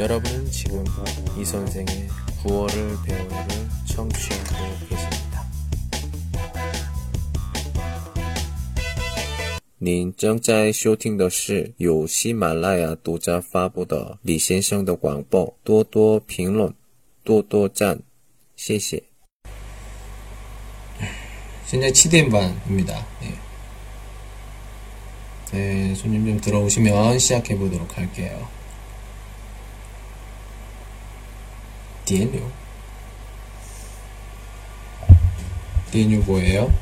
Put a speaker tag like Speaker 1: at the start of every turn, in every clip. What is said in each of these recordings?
Speaker 1: 여러분은 지금 이 선생의 구월을 배우를 청취하고 계십니다. 您正在收听的是由喜马拉雅独家发布的李先生的广播。多多评论，多多赞，谢谢。
Speaker 2: 현재 치대반입니다. 네. 네, 손님 좀 들어오시면 시작해 보도록 할게요. DNU DNU 뭐예요?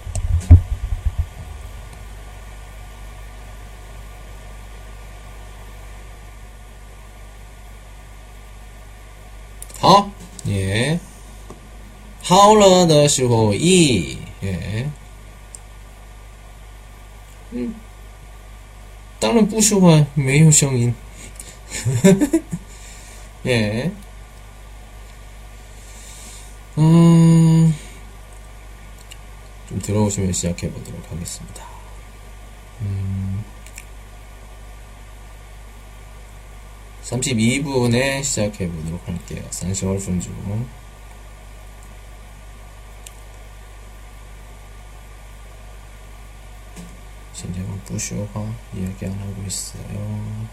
Speaker 2: 어? 예. 하울러너 슈호 이. 예. 음. 다른 부슈화 매우 성인. 예. 음, 좀 들어오시면 시작해 보도록 하겠습니다. 음, 32분에 시작해 보도록 할게요. 32분 중. 현재는 부쇼화 이야기 안 하고 있어요.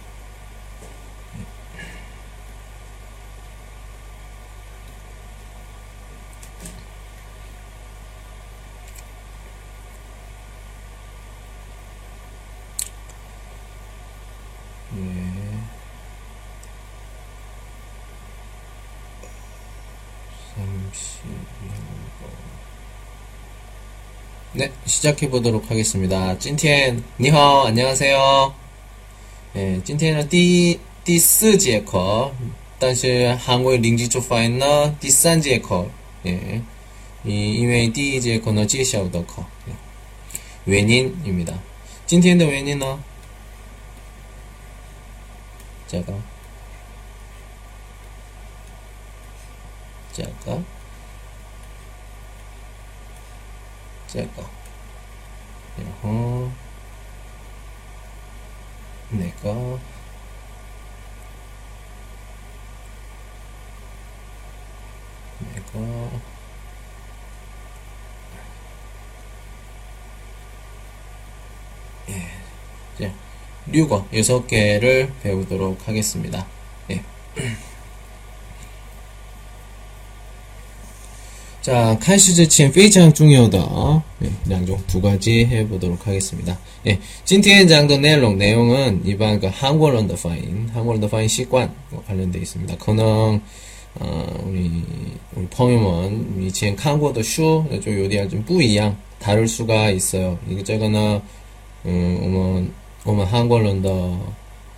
Speaker 2: 예. 네, 시작해 보도록 하겠습니다. 찐티엔, 니허, 안녕하세요. 예, 찐티엔은 띠, 띠스지에커. 但是 한국의 링지 쪽파인나 띠산지에커. 예. 이, 이외의 띠지에커너 지샤우더커. 예. 외인입니다. 찐티엔의 외인은 제가 제가 제가 그리고 내가 내가 예 이제 류거 여섯 개를 배우도록 하겠습니다. 예. 자, 칼시즈 친 페이창 중요다. 네, 예, 양종 두 가지 해보도록 하겠습니다. 예, 찐티엔 장도 내용, 내용은 이번 그 한국 언더 파인, 한국 언더 파인 시관 관련돼 있습니다. 그는 어, 우리, 우리 펑유먼, 우리 지금 한국어도 슈, 좀 요리한 좀 부이양 다를 수가 있어요. 이거 저거는, 음, 오면, 오면 한국어 런더,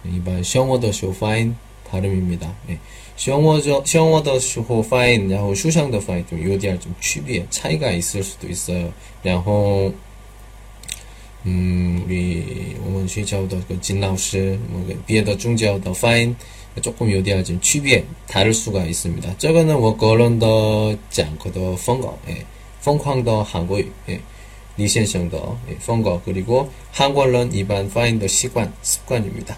Speaker 2: 이번 셔머더 쇼 파인 발음입니다. 예. 生活的生活的时候发音，然后 书上的 发音 좀有点 좀 区别 차이가 있을 수도 있어요. 然后 음, 우리 我们学校的그 진老师, 뭐, 别的宗教的发音 조금 요디아 좀区别 다를 수가 있습니다. 저거는 我个人的讲课的风格, 예. 疯狂的 한국, 예. 李先生的 예, 风格 그리고 한국人일반 파인더 습관, 습관입니다.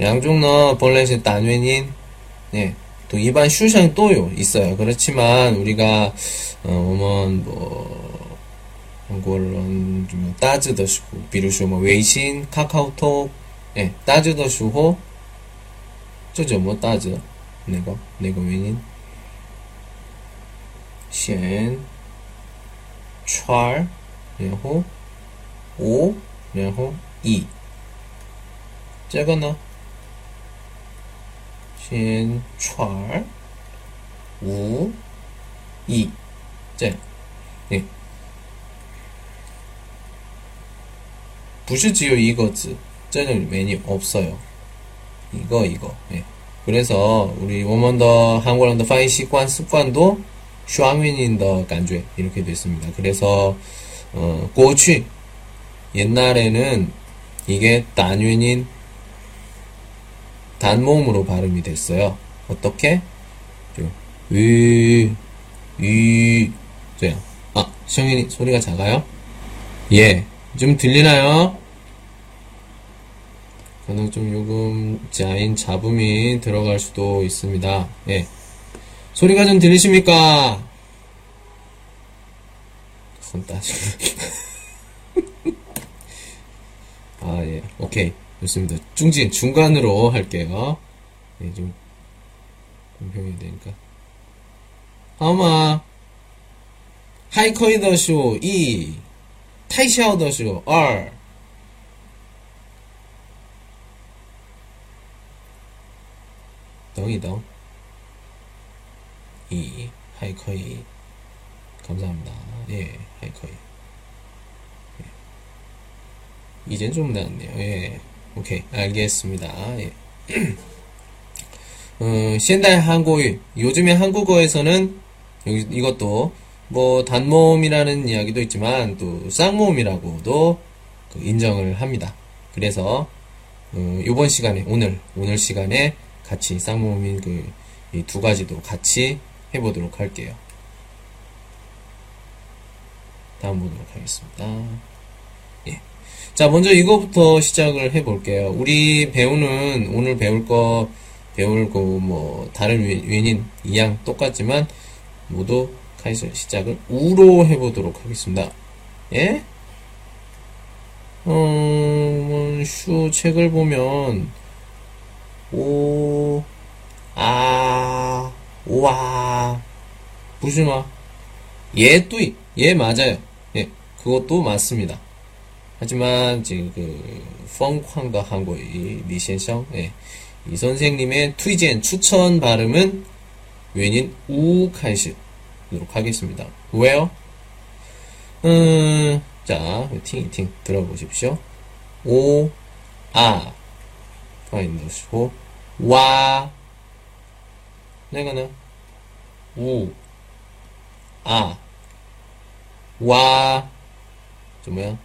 Speaker 2: 양종너 본래는 단원인 예. 또 일반 슈상 또요 있어요. 그렇지만 우리가 어, 오면 뭐 한국어는 좀 따지더시고 비루쇼 뭐 웨이신, 카카오톡 예, 따지더시고 저저 뭐 따지 내가 내가 웬인 先 찰, 然后 오, 然后 이. 这个呢 신철 우이제. 네 예. 부시지요 이거지. 쟤는 메뉴 없어요. 이거 이거. 예. 그래서 우리 워먼더 한국어란더 파이 시관 습관도 슈아윈인더 간주에 이렇게 됐습니다. 그래서 어, 고취 옛날에는 이게 단윈인 단모음으로 발음이 됐어요. 어떻게? 위, 위, 저요. 아, 시영이 소리가 작아요? 예. 좀 들리나요? 저는 좀 요금 자인 잡음이 들어갈 수도 있습니다. 예. 소리가 좀 들리십니까? 손 따지고. 아, 예. 오케이. 좋습니다. 중진, 중간으로 할게요. 예, 좀, 공평해야 되니까. 하마, 하이커이 더쇼, 一, 타이샤오 더쇼, 二, 等一等. 2, 还可以. 감사합니다. 예, 还可以. 이젠 좀 나았네요. 예. 오케이. 알겠습니다. 예. 어, 현대 한국어, 요즘에 한국어에서는, 여기, 이것도, 뭐, 단모음이라는 이야기도 있지만, 또, 쌍모음이라고도 그 인정을 합니다. 그래서, 어, 요번 시간에, 오늘, 오늘 시간에 같이 쌍모음인 그, 이두 가지도 같이 해보도록 할게요. 다음 보도록 하겠습니다. 예. 자, 먼저 이거부터 시작을 해볼게요. 우리 배우는 오늘 배울 거, 배울 거, 뭐, 다른 외인, 이양 똑같지만, 모두 카이스 시작을 우로 해보도록 하겠습니다. 예? 어, 뭐, 슈 책을 보면, 오, 아, 와, 부시마. 예, 뚜이. 예, 맞아요. 예, 그것도 맞습니다. 하지만 지금 그 펑황도 한국의 리센성 예. 이 선생님의 투이젠 추천 발음은 웬인 우칸시도록 하겠습니다. 왜요? 음, 자, 그 팅팅 들어보십시오. 오, 아, 가만히 넣으시고, 와, 내가는 우, 아, 와, 저 뭐야?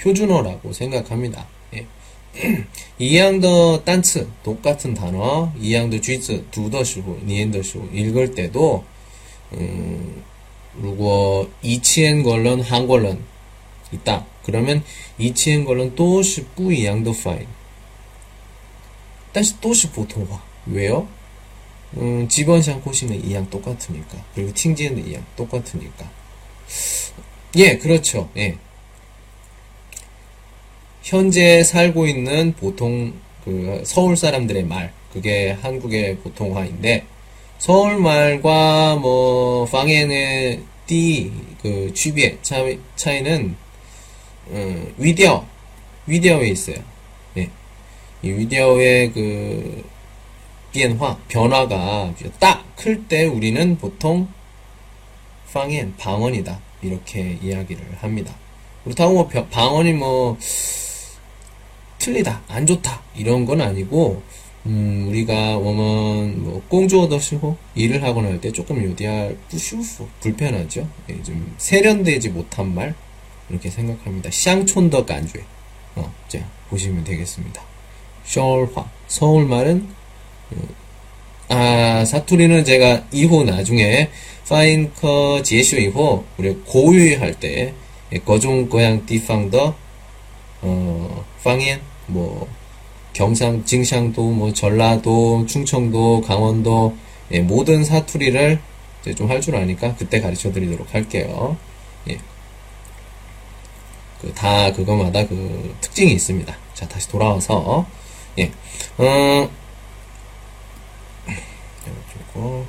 Speaker 2: 표준어라고 생각합니다. 예. 이양더 단츠 똑같은 단어, 이양더 쥐즈 두더시고 니엔더시고 읽을 때도 음, 如果一千个人 한국어 있다. 그러면 一千个人 都是 不一样的 파일. 但是都是普通话. 왜요? 음, 지번상 코시는 이양 똑같으니까. 그리고 팅지는 이양 똑같으니까. 예, 그렇죠. 예. 현재 살고 있는 보통 그 서울 사람들의 말 그게 한국의 보통화인데 서울 말과 뭐 방엔의 띠그 취비의 차이, 차이는 음, 위디어 위디어에 있어요. 네. 이 위디어의 그 변화 변화가 딱 클 때 우리는 보통 방엔 방언이다 이렇게 이야기를 합니다. 그렇다고 뭐 방언이 뭐 틀리다, 안 좋다 이런 건 아니고 음, 우리가 워먼 뭐 꽁주어더시고 일을 하거나 할 때 조금 요디할 부슈프 불편하죠. 예, 좀 세련되지 못한 말 이렇게 생각합니다. 샹촌더 간주에 어, 자 보시면 되겠습니다. 서울화 서울 말은 어, 아 사투리는 제가 이후 나중에 파인커 제쇼 이후 우리 고유할 때 거종 고향 디팡더 어, 방엔 뭐 경상, 징샹도, 뭐 전라도, 충청도, 강원도 예, 모든 사투리를 좀할 줄 아니까 그때 가르쳐 드리도록 할게요. 예. 그 다 그거마다 그 특징이 있습니다. 자 다시 돌아와서 예. 어, 그리고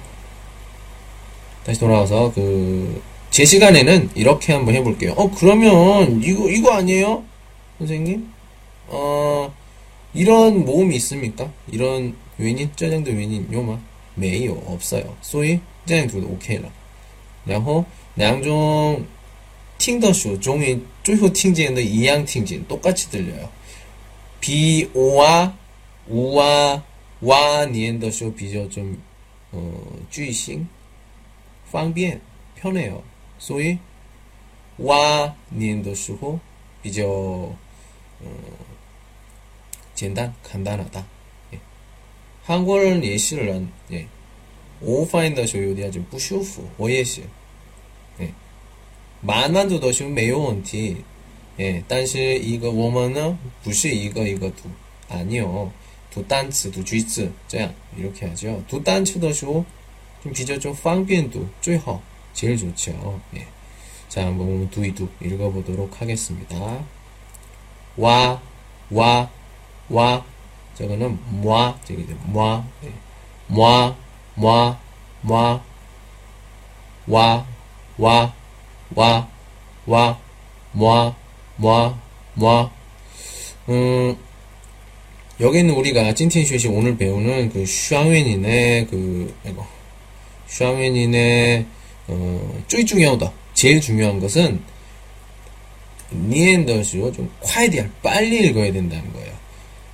Speaker 2: 다시 돌아와서 그, 제 시간에는 이렇게 한번 해볼게요. 어, 그러면, 이거, 이거 아니에요? 선생님? 어, 이런 모음이 있습니까? 이런 외인, 짜장도 외인, 요마? 매요, 없어요. 소위, 짜장도 오케이라. 然后,两种 팅더쇼, 종이 쪼효 팅진의 이양 팅진, 똑같이 들려요. 비, 오와, 우와, 와, 니엔더쇼, 비교 좀, 어, 주의싱, 方便, 편해요. 소위, 와, 니엔더쇼, 비교, 어, 简单, 간단하다. 예. 한국어를 예시를, 예. 我发音的时候有点就不舒服，我也是。哎，慢慢读的时候没有问题，哎，但是一个我们呢不是一个一个读，아니요，读单词读句子这样이렇게하죠读单词的时候좀比较좀方便读最好제일좋죠 예. 자 한번我们读一读읽어보도록하겠습니다 와, 와, 와. 저거는 뭐, 저기 뭐, 예. 뭐, 뭐, 뭐, 와, 와, 와, 와, 뭐, 뭐, 뭐. 음, 여기는 우리가 찐틴슈시 오늘 배우는 그 슈아웬인의 그, 이거, 슈아웬인의, 어, 쪼이 중요하다. 제일 중요한 것은, 니엔더시오 좀快点 빨리 읽어야 된다는 거예요.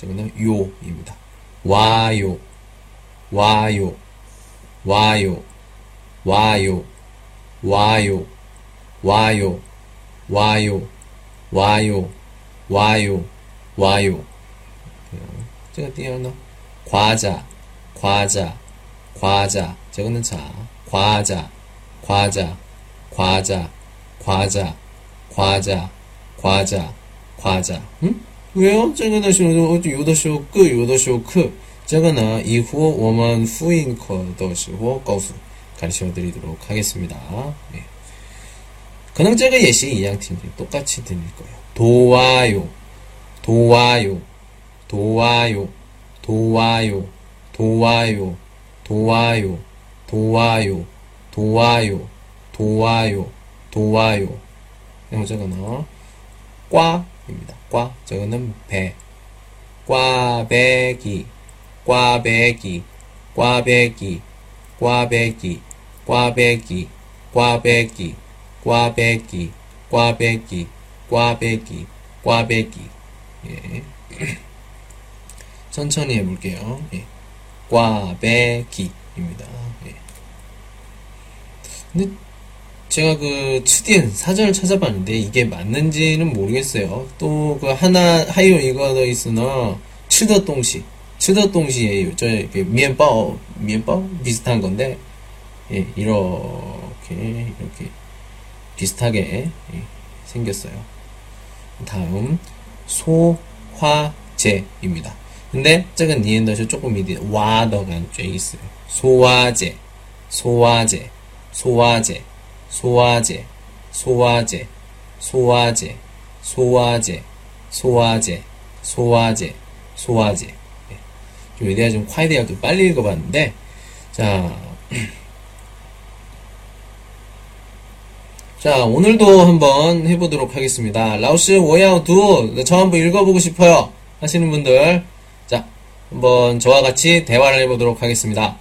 Speaker 2: 저거는 요입니다. 와요, 와요. 와요, 와요, 와요, 와요, 와요, 와요, 와요, 와요. 띄어나 과자, 과자, 과자. 저거는 자, 과자, 과자, 과자, 과자, 과자, 과자, 과자. 응? 왜요? 제가 다시 어제 요다시오 요다시오 그 제가 이후 워만 후인 거더시호 거수 가르쳐 드리도록 하겠습니다. 네. 그냥 제가 예시 이양팀들 똑같이 드릴 거예요. 도와요, 도와요, 도와요, 도와요, 도와요, 도와요, 도와요, 도와요, 도와요, 도와요. 그냥 제가 나 과, 입니다. 꽈. 这个는 배. 꽈배기. 꽈배기, 꽈배기, 꽈배기, 꽈배기, 꽈배기, 꽈배기, 꽈배기, 꽈배기, 꽈배기. 예. 천천히 해볼게요. 예. 꽈배기입니다. 예. 근데 제가 그 치딘 사전을 찾아봤는데 이게 맞는지는 모르겠어요. 또 그 하나 하이오 이거 더 있으나 츠더 동시 츠더 동시에요. 저그 미엔바오 미엔바오 비슷한 건데 예, 이렇게 이렇게 비슷하게 예, 생겼어요. 다음 소화제입니다. 근데 저건 니엔더시 조금 밑에 와더간 죄 있어요. 소화제 소화제 소화제 소화제, 소화제, 소화제, 소화제, 소화제, 소화제, 소화제. 요에 좀 콰이데아도 빨리 읽어봤는데 자, 자 오늘도 한번 해보도록 하겠습니다. 라오스 워야우두 저 한번 읽어보고 싶어요 하시는 분들 자 한번 저와 같이 대화를 해보도록 하겠습니다.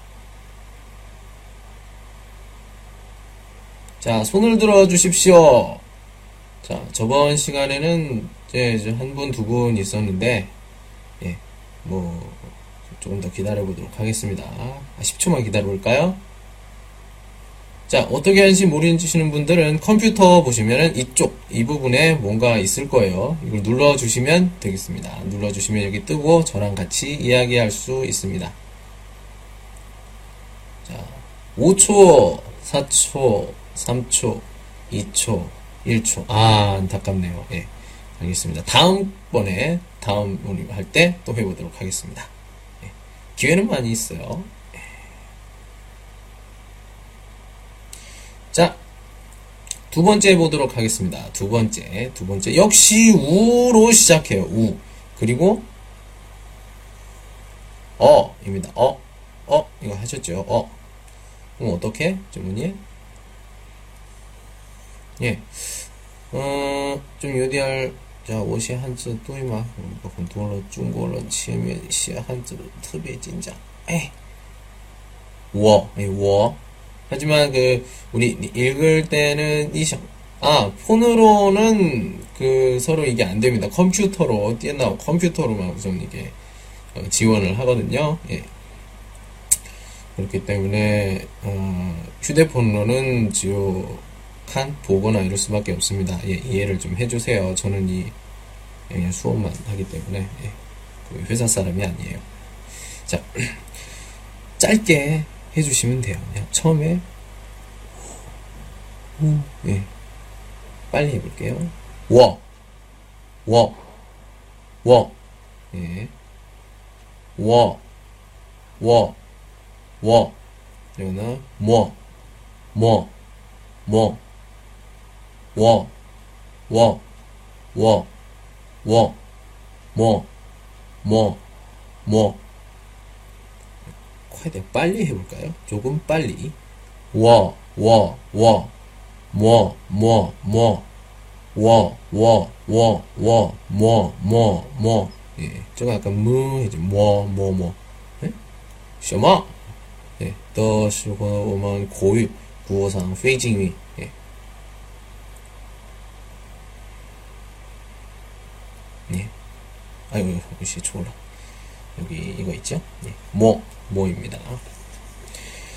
Speaker 2: 자 손을 들어 주십시오. 자 저번 시간에는 이제 한 분, 두 분 있었는데 예, 뭐 조금 더 기다려 보도록 하겠습니다. 10초만 아, 기다려 볼까요? 자, 어떻게 하는지 모르시는 분들은 컴퓨터 보시면은 이쪽, 이 부분에 뭔가 있을 거예요. 이걸 눌러주시면 되겠습니다. 눌러주시면 여기 뜨고 저랑 같이 이야기할 수 있습니다. 자, 5초, 4초, 3초, 2초, 1초. 아, 안타깝네요. 예. 알겠습니다. 다음번에, 다음 우리 할 때 또 해보도록 하겠습니다. 예. 기회는 많이 있어요. 예. 자, 두 번째 해보도록 하겠습니다. 두 번째, 두 번째. 역시 우로 시작해요. 우. 그리고, 어, 입니다. 어, 어, 이거 하셨죠? 어. 그럼 어떻게? 주문이? 예. 어, 좀 요리할 자, 옷이 한자 또이마 그러니까 공통으로 중국어로 치면 시 한자로 특별 진장. 에. 我, 예, 我. 하지만 그 우리 읽을 때는 이상 아, 폰으로는 그 서로 이게 안 됩니다. 컴퓨터로 뛰어나고 컴퓨터로만 우선 이게 어, 지원을 하거든요. 예. 그렇기 때문에 어, 휴대폰으로는 지요 한 보거나 이럴 수밖에 없습니다. 예, 이해를 좀 해주세요. 저는 이 그냥 수업만 하기 때문에 예, 그 회사 사람이 아니에요. 자 짧게 해주시면 돼요. 그냥 처음에 후, 예. 빨리 해볼게요. 워, 워, 워, 예. 워, 워, 워. 이거는 뭐, 뭐, 뭐, 워, 워, 워, 워, 뭐, 뭐, 뭐. 콰이딩 빨리 해볼까요? 조금 빨리. 워, 워, 워, 뭐, 뭐, 뭐. 워, 워, 워, 워, 뭐, 뭐, 뭐. 예, 저거 약간 무, 이제 뭐, 뭐, 뭐. 예? 什么? 예, 더시고 오만 고유, 구어상, 페이징위. 아이고, 혹시 초라. 여기 이거 있죠? 예. 뭐, 뭐입니다.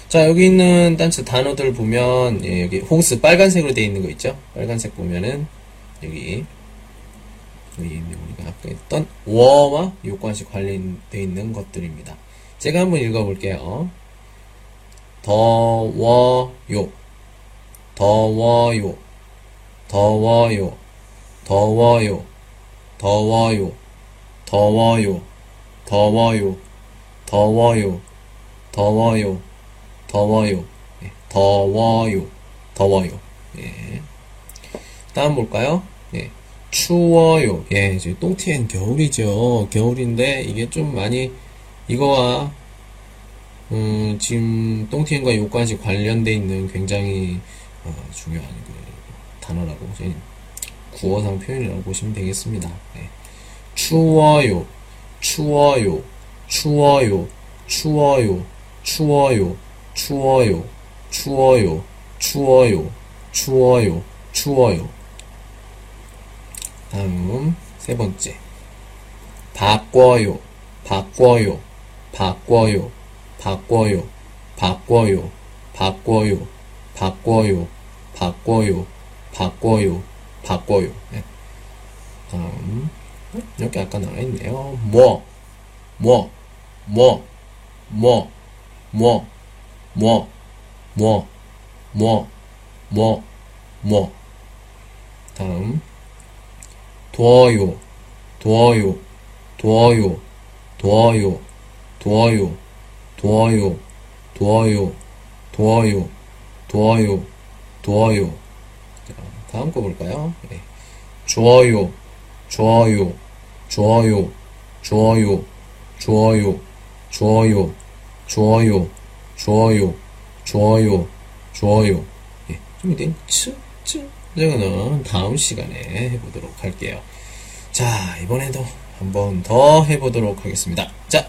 Speaker 2: 자, 여기 있는 단체 단어들 보면, 예, 여기 호스 빨간색으로 되어 있는 거 있죠? 빨간색 보면은, 여기, 여기 있는 우리가 아까 했던 워와 요관시 관련되어 있는 것들입니다. 제가 한번 읽어볼게요. 더워요, 더워요, 더워요, 더워요, 더워요, 더워요, 더워요, 더워요, 더워요, 더워요, 예, 더워요, 더워요. 예. 다음 볼까요? 예. 추워요. 예, 지금 똥티엔 겨울이죠. 겨울인데 이게 좀 많이 이거와 음, 지금 똥티엔과 요까지 관련돼 있는 굉장히 어, 중요한 그 단어라고 구어상 표현이라고 보시면 되겠습니다. 예. 추워요, 추워요, 추워요, 추워요, 추워요, 추워요, 추워요, 추워요, 추워요, 추워요. 다음 세 번째. 바꿔요, 바꿔요, 바꿔요, 바꿔요, 바꿔요, 바꿔요, 바꿔요, 바꿔요, 바꿔요, 바꿔요. 네. 다음 여기 아까 나와 있네요. 뭐, 뭐, 뭐, 뭐, 뭐, 뭐, 뭐, 뭐, 뭐, 뭐. 다음 도와요, 도와요, 도와요, 도와요, 도와요, 도와요, 도와요, 도와요, 도와요, 도와요. 자, 다음 거 볼까요? 네. 좋아요, 좋아요, 좋아요, 좋아요, 좋아요, 좋아요, 좋아요, 좋아요, 좋아요, 좋아요. 예, 좀 이제 츠, 츠. 이거는 다음 시간에 해보도록 할게요. 자, 이번에도 한 번 더 해보도록 하겠습니다. 자,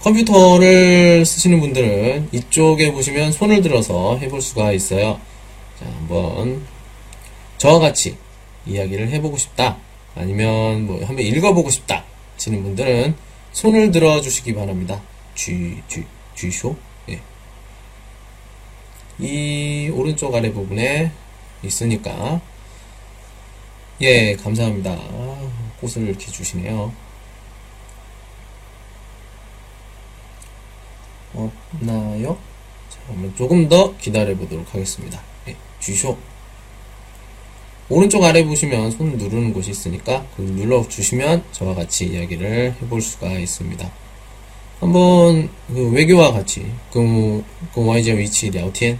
Speaker 2: 컴퓨터를 쓰시는 분들은 이쪽에 보시면 손을 들어서 해볼 수가 있어요. 자, 한번 저와 같이 이야기를 해보고 싶다. 아니면 뭐 한번 읽어보고 싶다. 하시는 분들은 손을 들어 주시기 바랍니다. 쥐, 쥐, 쥐쇼? 예. 이 오른쪽 아래 부분에 있으니까 예 감사합니다 아, 꽃을 이렇게 주시네요 없나요? 자, 그러면 조금 더 기다려 보도록 하겠습니다 예, 주쇼 오른쪽 아래 보시면 손 누르는 곳이 있으니까 그 눌러 주시면 저와 같이 이야기를 해볼 수가 있습니다 한번 그 외교와 같이 그, 그 와이제 위치 聊天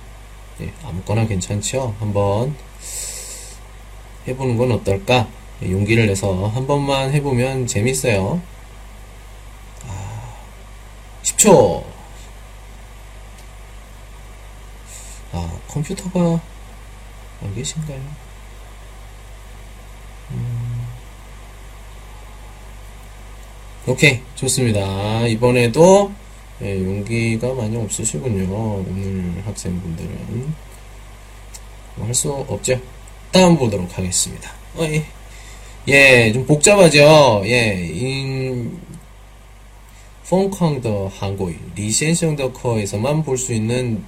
Speaker 2: 예, 아무거나 괜찮죠? 한번 해보는 건 어떨까? 예, 용기를 내서 한 번만 해보면 재밌어요. 아, 10초! 아, 컴퓨터가 안 계신가요? 오케이, 좋습니다. 이번에도 예, 용기가 많이 없으시군요. 오늘 학생분들은. 뭐 할 수 없죠. 다음 보도록 하겠습니다. 어, 예. 예, 좀 복잡하죠? 예, 인, 펑쾅더 한국어, 리센성더 커에서만 볼 수 있는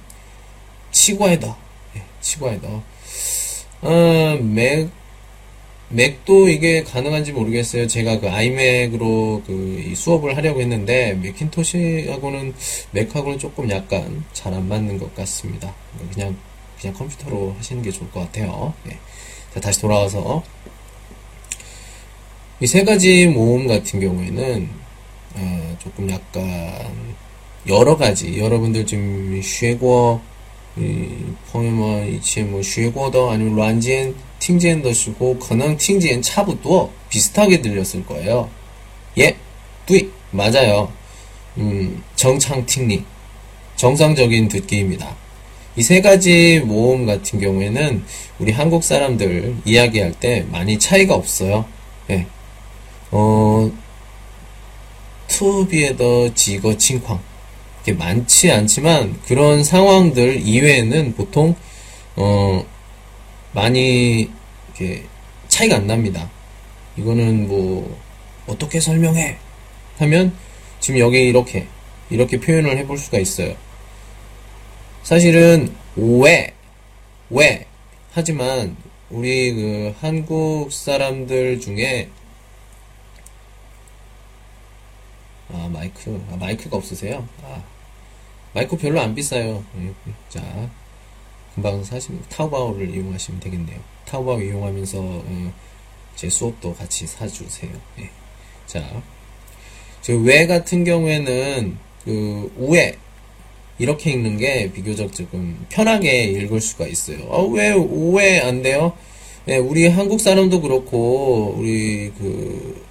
Speaker 2: 치과에다, 예, 치과에다. 어, 맥, 맥도 이게 가능한지 모르겠어요. 제가 그 아이맥으로 그 수업을 하려고 했는데 맥킨토시하고는 맥하고는 조금 약간 잘 안 맞는 것 같습니다. 그냥 그냥 컴퓨터로 하시는 게 좋을 것 같아요. 네. 자, 다시 돌아와서 이 세 가지 모음 같은 경우에는 어, 조금 약간 여러 가지 여러분들 지금 学 过 朋友们以前뭐学过的 아니면 软件 팅젠더 쓰고 그능 팅젠 차부터 비슷하게 들렸을 거예요. 예, 뚜이 맞아요. 음, 정창 팅리 정상적인 듣기입니다. 이 세 가지 모음 같은 경우에는 우리 한국 사람들 이야기할 때 많이 차이가 없어요. 예. 어, 투비에더 지거 칭쾅 이게 많지 않지만 그런 상황들 이외에는 보통 어 많이 이렇게 차이가 안 납니다. 이거는 뭐 어떻게 설명해 하면 지금 여기 이렇게 이렇게 표현을 해볼 수가 있어요. 사실은 왜, 왜 하지만 우리 그 한국 사람들 중에 아 마이크 아, 마이크가 없으세요? 아 마이크 별로 안 비싸요. 예, 자 금방 사실 타오바오를 이용하시면 되겠네요. 타오바오 이용하면서 어, 제 수업도 같이 사주세요. 예. 자, 저외 같은 경우에는 그 우에 이렇게 읽는 게 비교적 조금 편하게 읽을 수가 있어요. 어, 왜 우에 안 돼요? 예, 우리 한국 사람도 그렇고 우리 그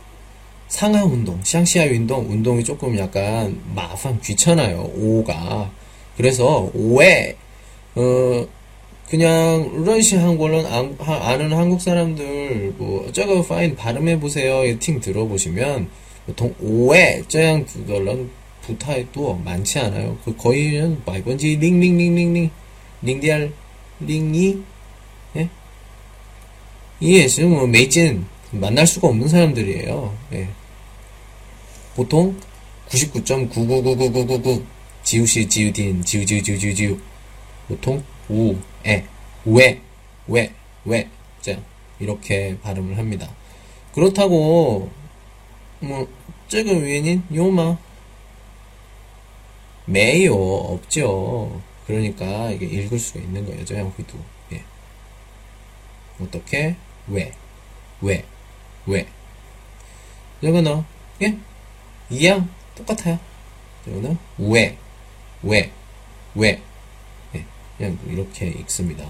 Speaker 2: 상하 운동, 샹시아 운동 운동이 조금 약간 마판 귀찮아요. 오가 그래서 오에 어, 그냥 러시 한국어는 아는 한국 사람들 뭐 저거 파인 발음해 보세요. 팅 들어보시면 보통 오에 저양 두덜런 부타에도 많지 않아요. 그 거의는 말번지 링링링링링 링디알 링이 예? 이게 지금 뭐 메이진 만날 수가 없는 사람들이에요. 예. 보통 99.999999 지우시 지우딘 지우지우지우지우 보통 우에 우에 왜, 왜, 자, 이렇게 발음을 합니다. 그렇다고, 뭐, 지금 위에는 요마, 매요, 없죠. 그러니까 이게 읽을 수가 있는 거예요. 저양 휘두. 예. 어떻게? 왜, 왜, 왜. 여거너, 예? 이양 똑같아요. 이거는 왜, 왜, 왜. 그냥 이렇게 읽습니다.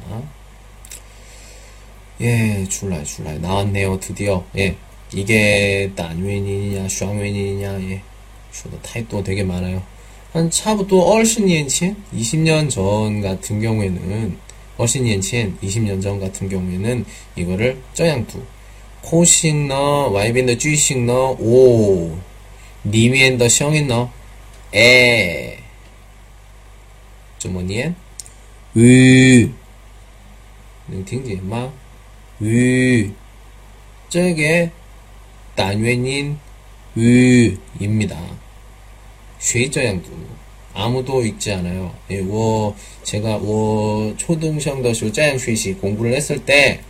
Speaker 2: 예, 출라이, 출라이. 나왔네요, 드디어. 예. 이게 단웬이냐, 쌍웬이냐, 예. 저도 타입도 되게 많아요. 한 차부터 얼신년치 20년 전 같은 경우에는, 얼신년치 20년 전 같은 경우에는 이거를 쩌양두. 코싱너, 와이빈더 쥐싱너, 오. 니미엔더 시영인 너. 에. 주머니 엔. 으. 능听见 음, 마. 으. 저게 단위인 으입니다. 쉐이저양도 아무도 있지 않아요. 예, 워, 제가 워 초등성더쇼 짜양쉐시 공부를 했을 때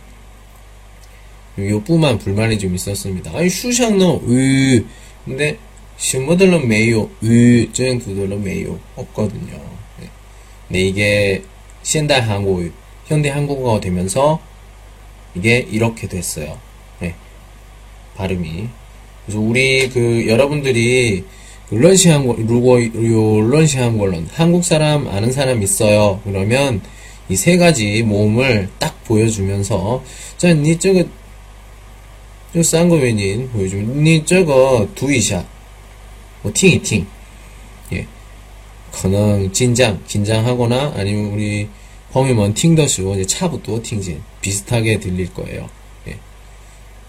Speaker 2: 요뿌만 불만이 좀 있었습니다. 아니 슈샹노 으 근데 신부들로 메요, 유, 쯔잉들로 메요 없거든요. 네. 근데 이게 신대 한국, 현대 한국어가 되면서 이게 이렇게 됐어요. 네. 발음이. 그래서 우리 그 여러분들이 룰런시 한국 루고 룰런시 한국어론, 한국 사람 아는 사람 있어요. 그러면 이 세 가지 모음을 딱 보여주면서 자니 저거 저 싼거 왜닌 보여주면 니 저거 두이샷 뭐, 팅이 팅. 예. 可能 긴장, 긴장하거나 아니면 우리 펑이먼 팅더쇼 이제 차부터 팅진 비슷하게 들릴 거예요. 예.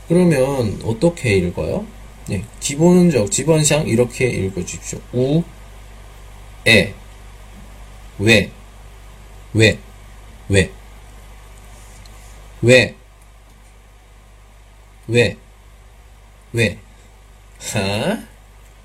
Speaker 2: 그러면 어떻게 읽어요? 예. 기본적 지번상 이렇게 읽어 주십시오. 우, 에, 왜, 왜, 왜, 왜, 왜, 왜, 하?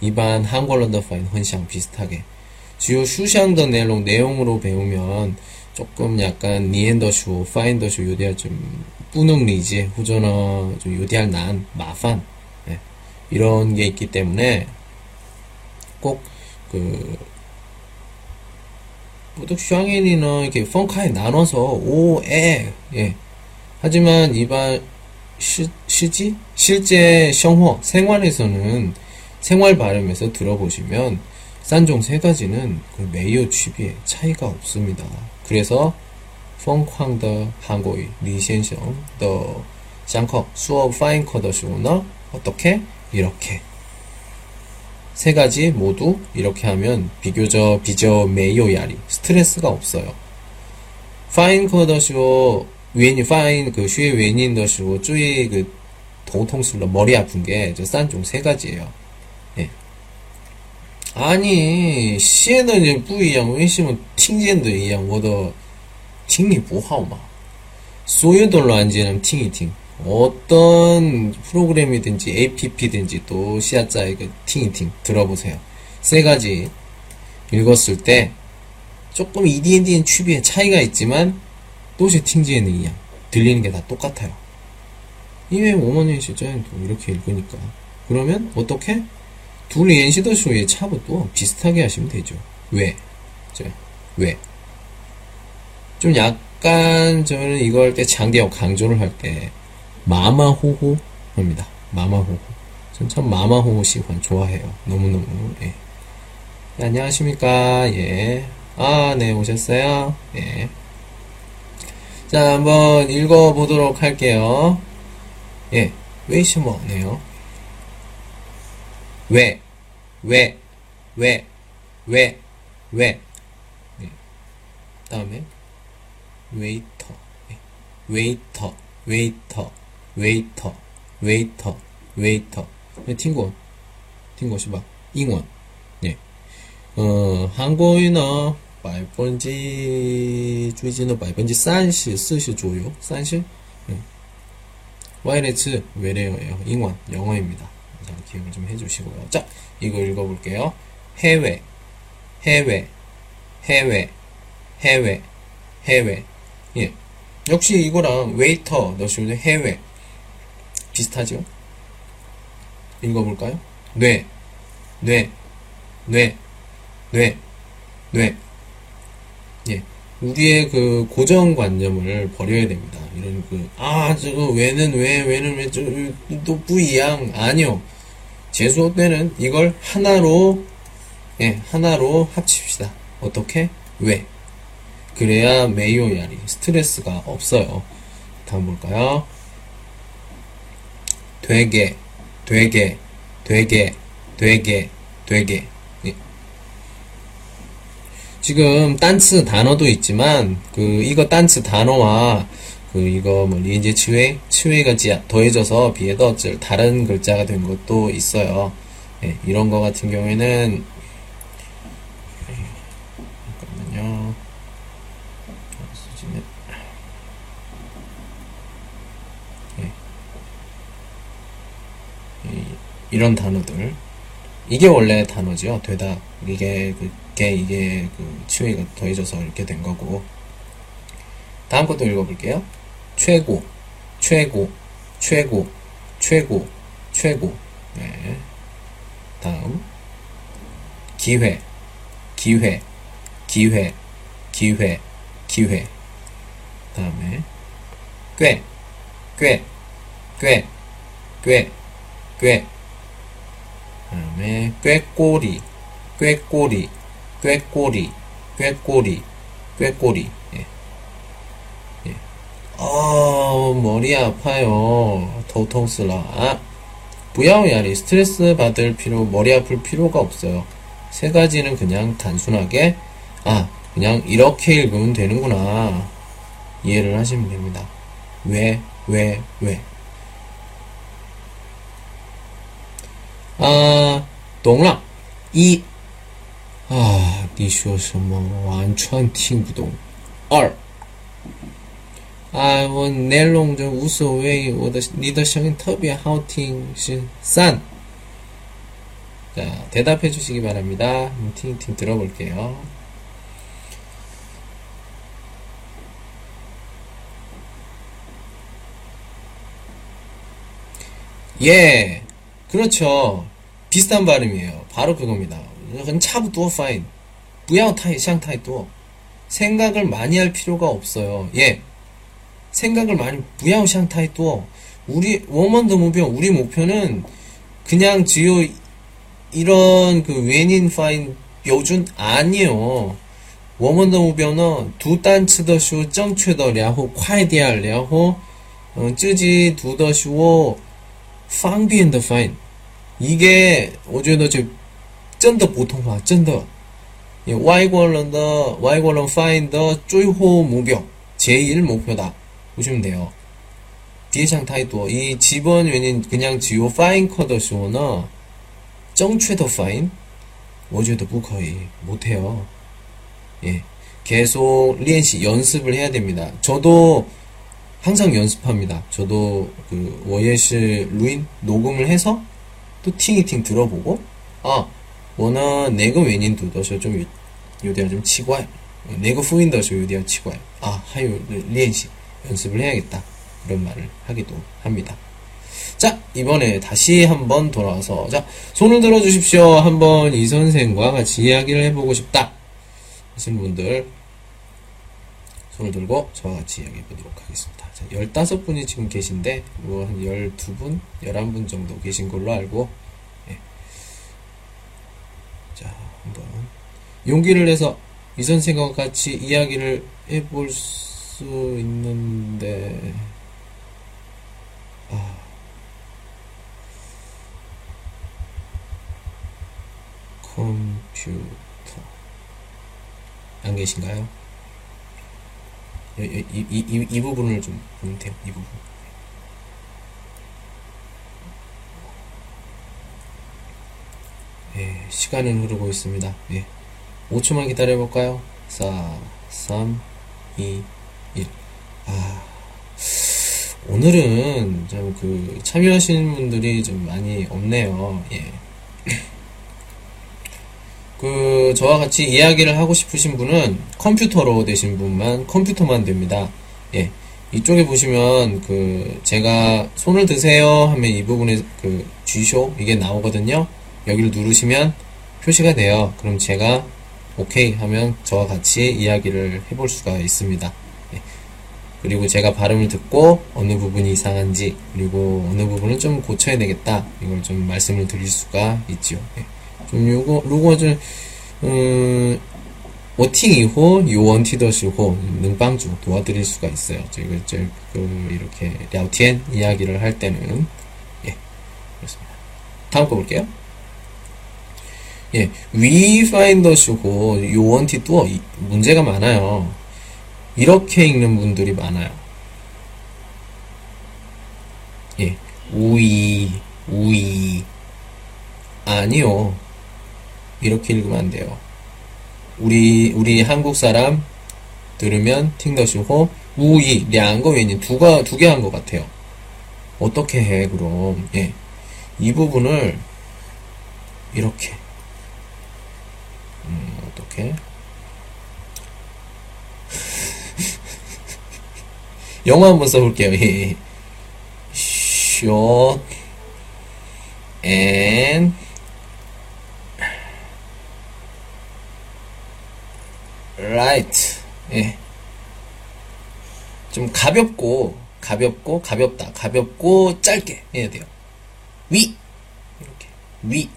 Speaker 2: 이반 한글런더파인 헌샹 비슷하게. 주요 슈샹더 내용 내용으로 배우면 조금 약간 니엔더슈 파인더슈 요디할 좀 뿌능 리지 후전어 좀 요디할 난 마판. 네. 이런 게 있기 때문에 꼭그 보통 슈앙엔이는 이렇게 펑카에 나눠서 오에 예. 하지만 이반 시, 시지 실제 샹호 생활에서는 생활 발음에서 들어보시면 싼종 세 가지는 그 메이오 취비에 차이가 없습니다. 그래서 펑쾅더 한국의 리센성 더 샹커 수업 파인커더 시오너 어떻게 이렇게 세 가지 모두 이렇게 하면 비교적 비저 메이오 야리 스트레스가 없어요. 파인커더 시오 웬이 파인 그 슈의 웬인더 시오 쭈이 그 도통슬러 머리 아픈 게저 싼종 세 가지예요. 아니，线的就不一样，为什么听见的一样？我的听力不好嘛？所有的软件听一听， 어떤 프로그램이든지 APP든지 또 시야자에 그 팅이팅 들어보세요. 세 가지 읽었을 때 조금 EDNDN 취비에 차이가 있지만 또시 팅지에는 이양 들리는 게 다 똑같아요. 이외 오머니 시자는 이렇게 읽으니까 그러면 어떻게? 둘 엔시더쇼의 차부터 비슷하게 하시면 되죠. 왜? 자, 왜? 좀 약간 저는 이거 할 때 장대하고 강조를 할 때 마마호호 합니다. 마마호호. 전 참 마마호호 시관 좋아해요. 너무너무 예. 네, 안녕하십니까? 예. 아, 네, 오셨어요? 예. 자, 한번 읽어보도록 할게요. 예. 웨이시머네요. 왜, 왜, 왜, 왜, 왜. 네. 다음에 웨이터, 네. 웨이터, 웨이터, 웨이터, 웨이터, 웨이터. 네, 팅고, 팅고 是吧? 잉원. 네. 어, 한국인은 百分之最近的百分之三十、四十左右，三十。 네. 와이레츠 외래어예요. 잉원 영어입니다. 자, 기억을 좀 해주시고요. 자, 이거 읽어볼게요. 해외, 해외, 해외, 해외, 해외. 예. 역시 이거랑 웨이터 넣으시면 해외. 비슷하죠? 읽어볼까요? 뇌, 뇌, 뇌, 뇌, 뇌. 예. 우리의 그 고정관념을 버려야 됩니다. 이런 그, 아, 저거, 왜는 왜, 왜는 왜, 저, 또 부이양. 아니요. 재수업 때는 이걸 하나로, 예, 하나로 합칩시다. 어떻게? 왜? 그래야 메이오야리, 스트레스가 없어요. 다음 볼까요? 되게, 되게, 되게, 되게, 되게. 예. 지금 단츠 단어도 있지만 그 이거 단츠 단어와 그 이거 뭐 리엔제 치웨 치웨가 지- 더해져서 비에더 다른 글자가 된 것도 있어요. 예, 이런 거 같은 경우에는 잠깐만요. 이- 이런 단어들 이게 원래 단어죠. 되다 이게 그게 이게 그 치웨가 더해져서 이렇게 된 거고 다음 것도 읽어볼게요. 최고, 최고, 최고, 최고, 최고. 네. 다음. 기회, 기회, 기회, 기회, 기회. 다음에. 꽤, 꽤, 꽤, 꽤, 꽤. 다음에. 꾀꼬리, 꾀꼬리, 꾀꼬리, 꾀꼬리, 꾀꼬리. 예. 哦， 머리 아파요.头痛死了. 부야오야리 스트레스 받을 필요, 머리 아플 필요가 없어요. 세 가지는 그냥 단순하게 아, 그냥 이렇게 읽으면 되는구나. 이해를 하시면 됩니다. 왜, 왜, 왜. 아, 懂了. 이, 아, 你说什么完全听不懂. 二 啊，我内容就无所谓，我的你的声音特别好听。是三。 자, 대답해 주시기 바랍니다. 팅팅 들어볼게요. 예, 그렇죠. 비슷한 발음이에요. 바로 그겁니다. 差不多 fine. 不要太像太多. 생각을 많이 할 필요가 없어요. 예. 생각을 많이 不要像太多. 우리 워먼더 목표 우리 목표는 그냥 지요 이런 그 웬인 파인 요준 아니에요. 我们的目标呢，读单词的时候正确的，然后快点，然后呃自己读的时候方便的 이게 我觉得就真的普通话，真的外国人的外国人 find 最后目标，제일 목표다 보시면 돼요. 别想太多，이 집원原因 그냥 지요 파인 커더 시오는 正确的 파인 我觉得不可以 못해요. 예. 계속练习 연습을 해야 됩니다. 저도 항상 연습합니다. 저도 그 워예시 루인 녹음을 해서 또 팅이팅 들어보고 아, 我呢哪个 原因 读的时候 좀有点 좀 치과요. 哪个 후인 的时候有点 치과요. 아, 하요 练习 연습을 해야겠다. 이런 말을 하기도 합니다. 자, 이번에 다시 한번 돌아와서, 자, 손을 들어 주십시오. 한번 이 선생과 같이 이야기를 해보고 싶다. 하시는 분들, 손을 들고 저와 같이 이야기해 보도록 하겠습니다. 자, 15분이 지금 계신데, 뭐, 한 12분, 11분 정도 계신 걸로 알고, 예. 자, 한번, 용기를 내서 이 선생과 같이 이야기를 해볼 수 있는데, 아. 컴퓨터 안 계신가요? 이, 이, 이, 이, 이 부분을 좀 보면 돼요. 이 부분. 예, 시간은 흐르고 있습니다. 예. 5초만 기다려볼까요? 4, 3, 2, 1. 아, 오늘은 좀 그 참여하시는 분들이 좀 많이 없네요. 예. 그 저와 같이 이야기를 하고 싶으신 분은 컴퓨터로 되신 분만 컴퓨터만 됩니다. 예. 이쪽에 보시면 그 제가 손을 드세요 하면 이 부분에 그 G쇼 이게 나오거든요. 여기를 누르시면 표시가 돼요. 그럼 제가 오케이 하면 저와 같이 이야기를 해볼 수가 있습니다. 그리고 제가 발음을 듣고 어느 부분이 이상한지 그리고 어느 부분을 좀 고쳐야 되겠다 이걸 좀 말씀을 드릴 수가 있지요. 네. 예. 좀 요거 요거 좀 음, 워팅 이호 요원 티더시호 능방주 도와드릴 수가 있어요. 저희가 그 이렇게 랴오티엔 이야기를 할 때는 예 그렇습니다. 다음 거 볼게요. 예, 위파인더시고 요원티 또 문제가 많아요. 이렇게 읽는 분들이 많아요. 예, 우이, 우이. 아니요. 이렇게 읽으면 안 돼요. 우리, 우리 한국 사람 들으면 팅더시고 우이, 량거 왠이 두가, 두 개 한 것 같아요. 어떻게 해, 그럼. 예. 이 부분을 이렇게. 음, 어떻게? 영어 한번 써볼게요. 예. short and right. 예. 좀 가볍고, 가볍고, 가볍다. 가볍고, 짧게 해야 돼요. 위. 이렇게. 위.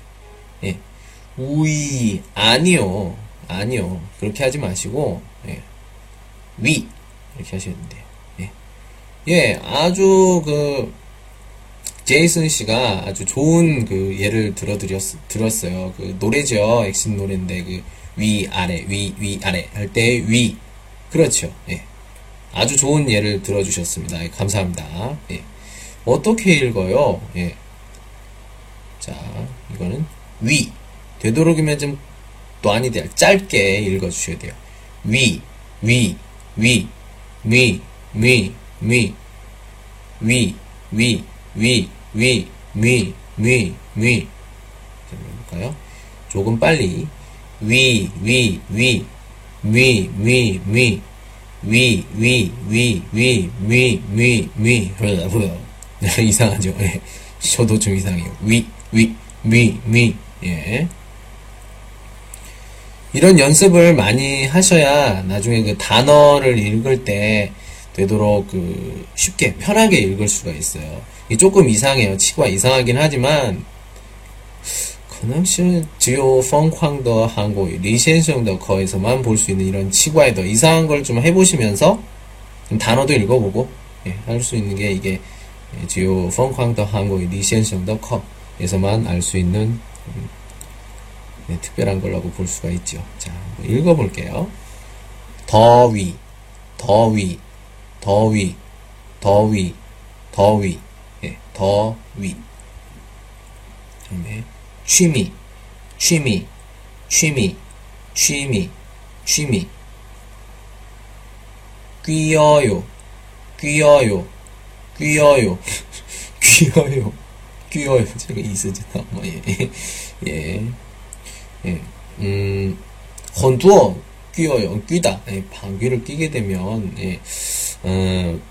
Speaker 2: 예. 우이. 아니요. 아니요. 그렇게 하지 마시고, 예. 위. 이렇게 하셔야. 예. 예, 아주 그, 제이슨 씨가 아주 좋은 그 예를 들어드렸, 들었어요. 그 노래죠. 액션 노래인데 그 위, 아래, 위, 위, 아래 할 때 위. 그렇죠. 예. 아주 좋은 예를 들어주셨습니다. 예, 감사합니다. 예. 어떻게 읽어요? 예. 자, 이거는 위. 되도록이면 좀또 아니 돼요. 짧게 읽어주셔야 돼요. 위, 위, 위, 위, 위, 위, 위, 위, 위, 위, 위, 위, 위. 자, 해볼까요? 조금 빨리. 위, 위, 위, 위, 위, 위, 위, 위, 위, 위, 위, 위, 위. 뭐야? 이상하죠? 예. 저도 좀 이상해요. 위, 위, 위, 위. 예. 이런 연습을 많이 하셔야 나중에 그 단어를 읽을 때 되도록 그 쉽게 편하게 읽을 수가 있어요. 이게 조금 이상해요. 치과 이상하긴 하지만 可能是只有疯狂的韩国语李先生的 거에서만 볼 수 있는 이런 치과의 더 이상한 걸 좀 해보시면서 좀 단어도 읽어보고 예, 할 수 있는 게 이게 只有疯狂的韩国语李先生的 거에서만 알 수 있는 음, 네, 특별한 걸라고 볼 수가 있죠. 자, 한번 읽어볼게요. 더위, 더위, 더위, 더위, 더위, 예, 더위. 다음에 취미, 취미, 취미, 취미, 취미. 귀여요, 귀여요, 귀여요, 귀여요, 귀여요. 제가 이쓰지나 뭐 예, 예. 예, 음, 很多 끼어요, 끼다. 예, 방귀를 끼게 되면, 예, 음,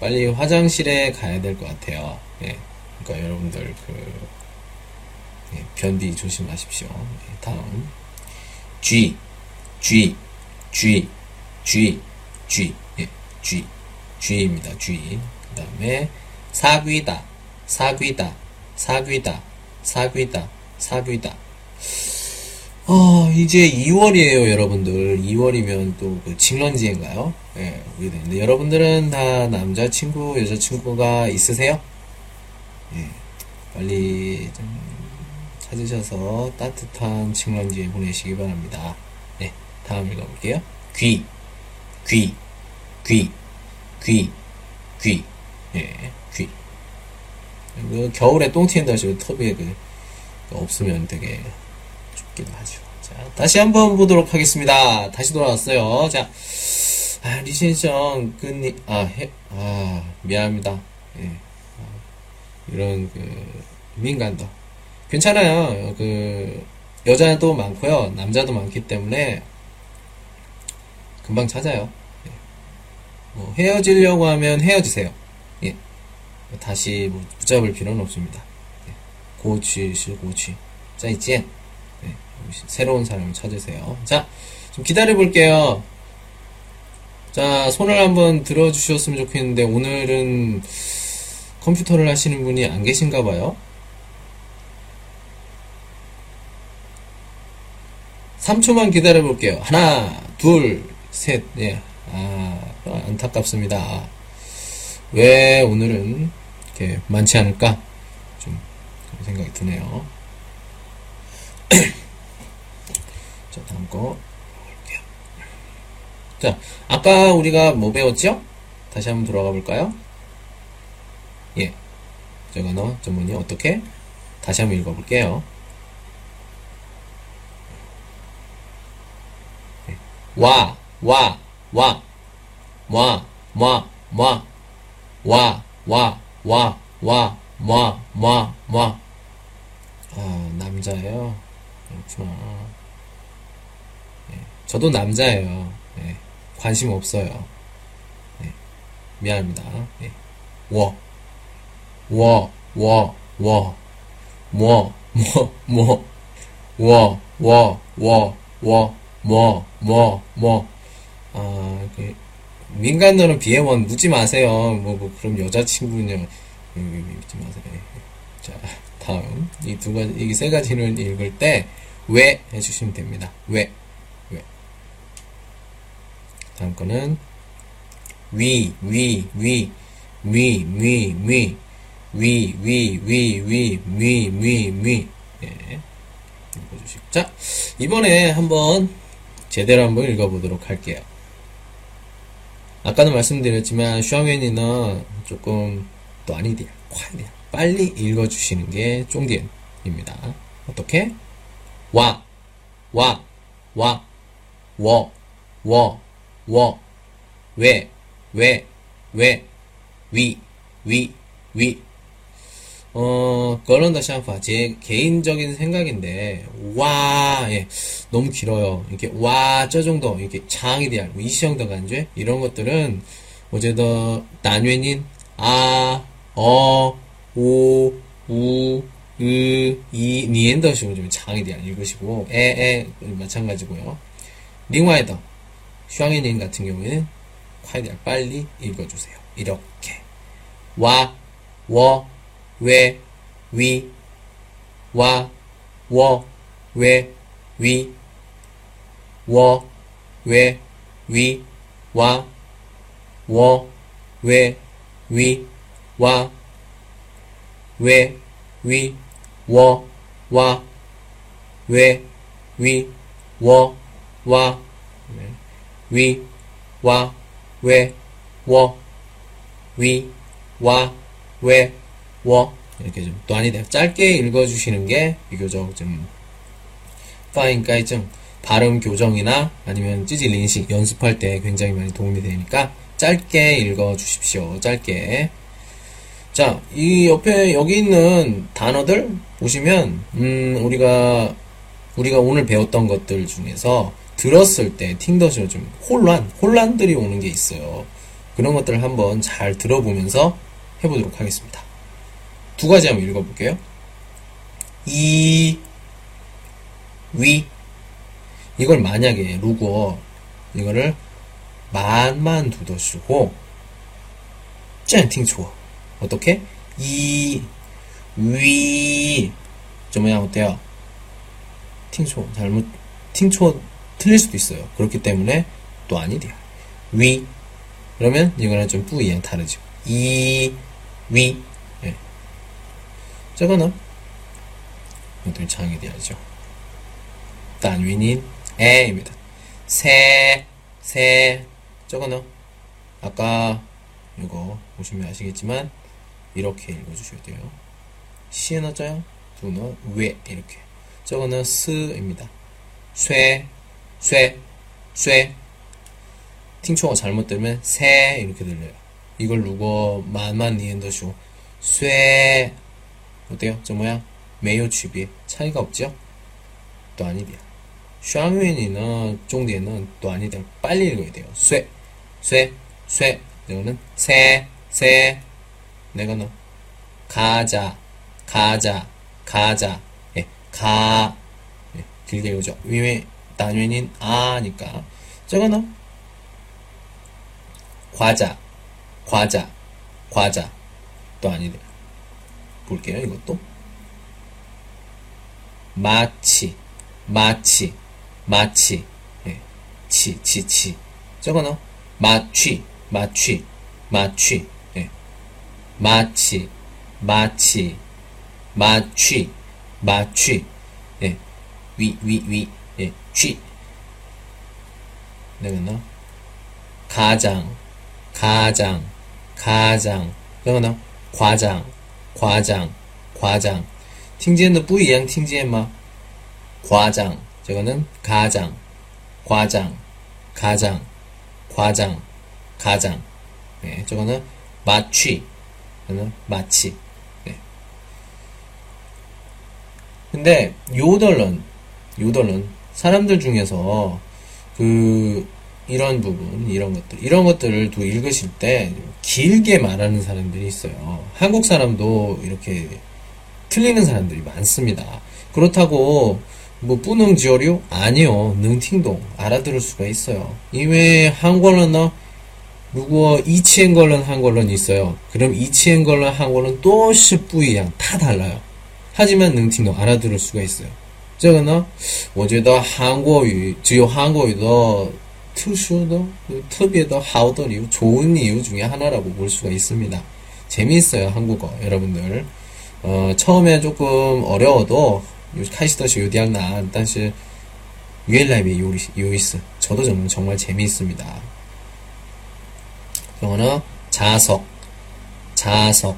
Speaker 2: 빨리 화장실에 가야 될 것 같아요. 예, 그러니까 여러분들 그 예, 변비 조심하십시오. 예, 다음 G, G, G, G, G, 예, G, G입니다. G. 그 다음에 사귀다, 사귀다, 사귀다, 사귀다, 사귀다. 어, 이제 2월이에요, 여러분들. 2월이면 또그 징런지인가요? 예, 그게 되는데, 여러분들은 다 남자친구, 여자친구가 있으세요? 예, 빨리 좀 찾으셔서 따뜻한 징런지에 보내시기 바랍니다. 네, 다음 읽어볼게요. 귀, 귀, 귀, 귀, 귀, 예, 귀. 그 겨울에 똥 튀는다 하시고 그, 그 없으면 되게 춥기도 하죠. 자, 다시 한번 보도록 하겠습니다. 다시 돌아왔어요. 자, 아, 리신성, 끈이, 아, 해, 아, 미안합니다. 예. 아, 이런, 그, 민간도. 괜찮아요. 그, 여자도 많고요. 남자도 많기 때문에, 금방 찾아요. 예. 뭐, 헤어지려고 하면 헤어지세요. 예. 다시 뭐 붙잡을 필요는 없습니다. 예. 자, 이제, 네, 새로운 사람을 찾으세요. 자, 좀 기다려 볼게요. 자, 손을 한번 들어주셨으면 좋겠는데, 오늘은 컴퓨터를 하시는 분이 안 계신가 봐요. 3초만 기다려 볼게요. 하나, 둘, 셋, 예. 아, 안타깝습니다. 왜 오늘은 이렇게 많지 않을까? 좀 생각이 드네요. 자, 다음 거 볼게요. 자, 아까 우리가 뭐 배웠죠? 다시 한번 돌아가 볼까요? 예. 너 전문이 어떻게? 다시 한번 읽어 볼게요. 예. 와, 와, 와, 와, 와, 와, 와, 와, 와, 와, 와, 와, 와. 아, 남자예요. 그렇구나. 예, 저도 남자예요. 예, 관심 없어요. 예, 미안합니다. 예. 워, 워, 워, 워, 뭐, 뭐, 뭐, 워, 워, 워, 워, 뭐, 뭐, 뭐. 아, 그, 민간어는 비해원 묻지 마세요. 뭐, 뭐, 그럼 여자친구는요. 음, 묻지 마세요. 예. 자, 다음. 이 두 가지, 이 세 가지를 읽을 때, 왜 해주시면 됩니다. 왜, 왜. 다음 거는, 위, 위, 위, 위, 위, 위, 위, 위, 위, 위, 위, 위, 위. 예. 읽어주시고. 자, 이번에 한번 제대로 한번 읽어보도록 할게요. 아까도 말씀드렸지만, 슈아웬이는 조금 또 아니디야, 콰이디야. 빨리 읽어주시는 게 쫑디엔입니다. 어떻게? 와, 와, 와, 워, 워, 워, 왜, 왜, 왜, 위, 위, 위. 어, 그런 다시 한번 제 개인적인 생각인데, 와, 예, 너무 길어요. 이렇게, 와, 저 정도, 이렇게, 장이 대한, 이시형더 간죄, 이런 것들은, 어제더, 단외인, 아, 어, 오, 우, 으, 이, 니엔더식으로 좀 장이 대한 읽으시고, 에, 에, 마찬가지고요. 링와이더, 슈앙이닌 같은 경우에는, 콰이디알 빨리 읽어주세요. 이렇게. 와, 워, 왜, 위, 와, 워, 왜, 위, 워, 왜, 위, 와, 워, 왜, 위, 와, 왜, 위, 워, 와, 왜, 위, 워, 와, 위, 와, 왜, 워, 위, 와, 왜, 워 이렇게 좀 短一点 돼 짧게 읽어주시는 게 비교적 좀 发音 改正 발음 교정이나 아니면 찌질 인식 연습할 때 굉장히 많이 도움이 되니까 짧게 읽어 주십시오. 짧게. 자, 이 옆에 여기 있는 단어들 보시면 음, 우리가 우리가 오늘 배웠던 것들 중에서 들었을 때 팅더시로 좀 혼란, 혼란들이 오는 게 있어요. 그런 것들을 한번 잘 들어보면서 해보도록 하겠습니다. 두 가지 한번 읽어볼게요. 이, 위. 이걸 만약에 루고 이거를 만만 두더시고 짠팅 좋아. 어떻게? 이, 위. 좀 뭐야 어때요? 팅초 잘못 팅초 틀릴 수도 있어요. 그렇기 때문에 또 아니돼요. 위. 그러면 이거는 좀 뿌이랑 다르죠. 이, 위. 저거는 이것도 장이 돼야죠. 단위인 에입니다. 새, 새. 저거는 아까 이거 보시면 아시겠지만 이렇게 읽어주셔야 돼요. 시에너 자요, 두너 왜 이렇게. 저거는 스입니다. 쇠, 쇠, 쇠. 팅초가 잘못 들면 새 이렇게 들려요. 이걸 누구 만만 니엔더쇼 쇠 어때요? 저 뭐야? 매요 취비 차이가 없죠? 또 아니디야. 샹윈이는 종디에는 또 아니디야. 빨리 읽어야 돼요. 쇠, 쇠, 쇠. 이거는 새, 새. 내가는 가자, 가자, 가자. 예, 가. 예, 길게 읽죠. 위에 단위인 아니까. 저거는 과자, 과자, 과자. 또 아니돼요. 볼게요. 이것도 마치 마치 마치 예. 치, 치, 치. 저거는 마취, 마취, 마취. 예. 마치, 마치, 마취, 마취. 예. 위, 위, 위. 예, 취. 내가 가장, 가장, 가장. 내가 과장, 과장, 과장. 听见的不一样，听见吗？ 과장. 저거는 가장, 과장, 가장, 과장, 가장. 네, 저거는 마취. 저는 마치. 네. 근데 요덜런, 요덜런 사람들 중에서 그 이런 부분, 이런 것들, 이런 것들을 또 읽으실 때 길게 말하는 사람들이 있어요. 한국 사람도 이렇게 틀리는 사람들이 많습니다. 그렇다고 뭐 뿌능 지어류 아니요. 능팅동 알아들을 수가 있어요. 이외에 한국어는 누구 이치엔 걸런 한국어는 있어요. 그럼 이치엔 걸런 또시 뿌이양 다 달라요. 하지만 능팅동 알아들을 수가 있어요. 这个呢，我觉得韩国语只有韩国语的特殊的、特别的好的理由、 좋은 이유 중에 하나라고 볼 수가 있습니다. 재미있어요, 한국어, 여러분들. 어, 처음에 조금 어려워도, 开始的时候有点难但是原来比有意思 저도 정말, 정말 재미있습니다. 이거는 자석, 자석,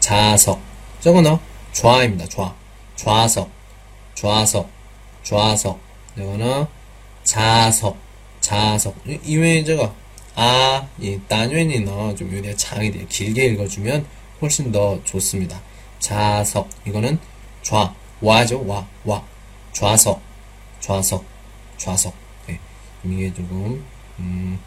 Speaker 2: 자석. 저거는 좌입니다, 좌. 좌석. 좌석, 좌석. 이거는 자석, 자석. 저거 아, 이 단연이는 좀 요리 장이 돼 길게 읽어주면 훨씬 더 좋습니다. 자석. 이거는 좌, 와죠, 와, 와. 좌석, 좌석, 좌석. 네. 이게 조금 음,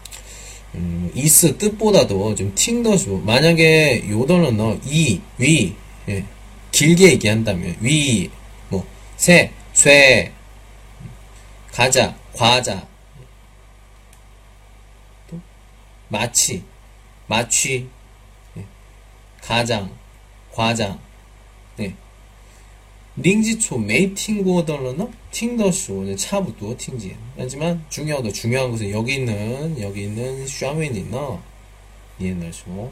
Speaker 2: 음, 이스 뜻보다도 좀 팅더쇼. 만약에 요더는 너 이, 위, 예. 길게 얘기한다면 위, 새, 쇠, 가자, 과자, 또 마치, 마취, 네. 가장, 과장, 네. 零基础没听过的人呢，听的时候呢 차부터 听见. 하지만 중요하다 중요한 것은 여기 있는 여기 있는 샤웨니너 이해할수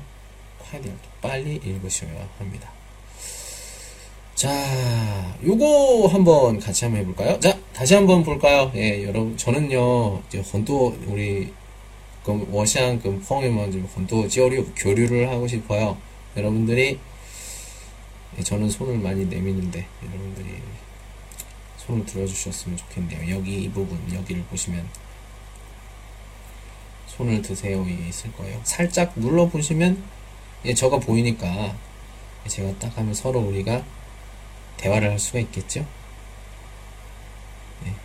Speaker 2: 快点 빨리 읽으셔야 합니다. 자, 요거 한번 같이 한번 해볼까요? 자, 다시 한번 볼까요? 예, 여러분, 저는요, 이제 헌도, 우리, 그, 워시안, 그, 펑이면 좀 헌도 지어류, 교류를 하고 싶어요. 여러분들이, 예, 저는 손을 많이 내미는데, 여러분들이 손을 들어주셨으면 좋겠네요. 여기 이 부분, 여기를 보시면, 손을 드세요. 이 있을 거예요. 살짝 눌러보시면, 예, 저가 보이니까, 제가 딱 하면 서로 우리가 대화를 할 수가 있겠죠? 예. 네.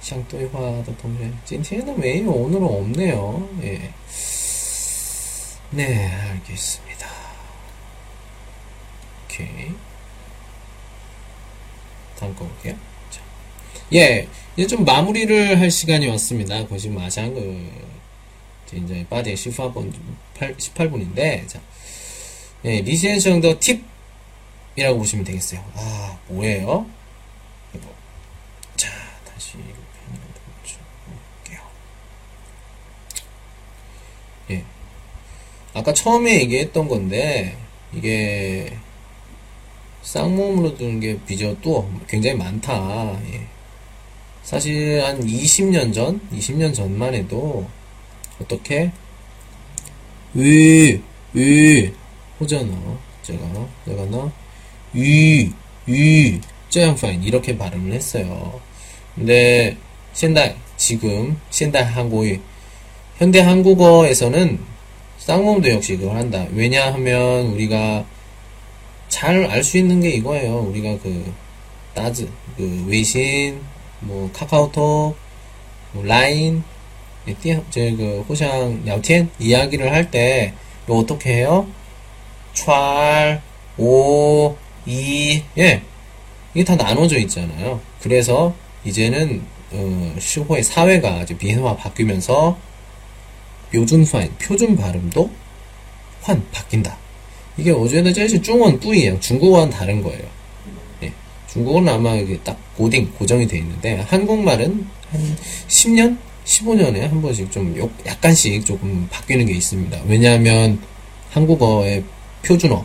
Speaker 2: 샹또이화도 보면, 찐티에는 메인 오늘은 없네요. 예. 네, 알겠습니다. 오케이. 다음 거 볼게요. 자. 예, 이제 좀 마무리를 할 시간이 왔습니다. 거짓마장을. 어, 이제 빠디 18분, 18분인데. 자. 예, 리센션 더 팁. 이라고 보시면 되겠어요. 아, 뭐예요? 이거. 자, 다시 펜을 볼게요. 예. 아까 처음에 얘기했던 건데, 이게, 쌍몸으로 두는 게 비저도 굉장히 많다. 예. 사실 한 20년 전, 20년 전만 해도, 어떻게, 위, 위, 호잖아. 제가, 제가 너, 위, 위, 쩌양파인 이렇게 발음을 했어요. 근데 현대 지금 현대 한국의 현대 한국어에서는 쌍모음도 역시 그걸 한다. 왜냐하면 우리가 잘 알 수 있는 게 이거예요. 우리가 그 따즈, 그 외신, 뭐 카카오톡, 뭐 라인, 저그 호샹 야오텐 이야기를 할 때 어떻게 해요? 촤알 오 이, 예. 이게 다 나눠져 있잖아요. 그래서 이제는, 어, 시호의 사회가 아주 비현화 바뀌면서 요준 파인, 표준 발음도 환, 바뀐다. 이게 어제는 제시 중원 뿌이예요. 중국어와는 다른 거예요. 예. 중국어는 아마 이게 딱 고딩, 고정이 돼 있는데, 한국말은 한 10년? 15년에 한 번씩 좀 약간씩 조금 바뀌는 게 있습니다. 왜냐하면 한국어의 표준어,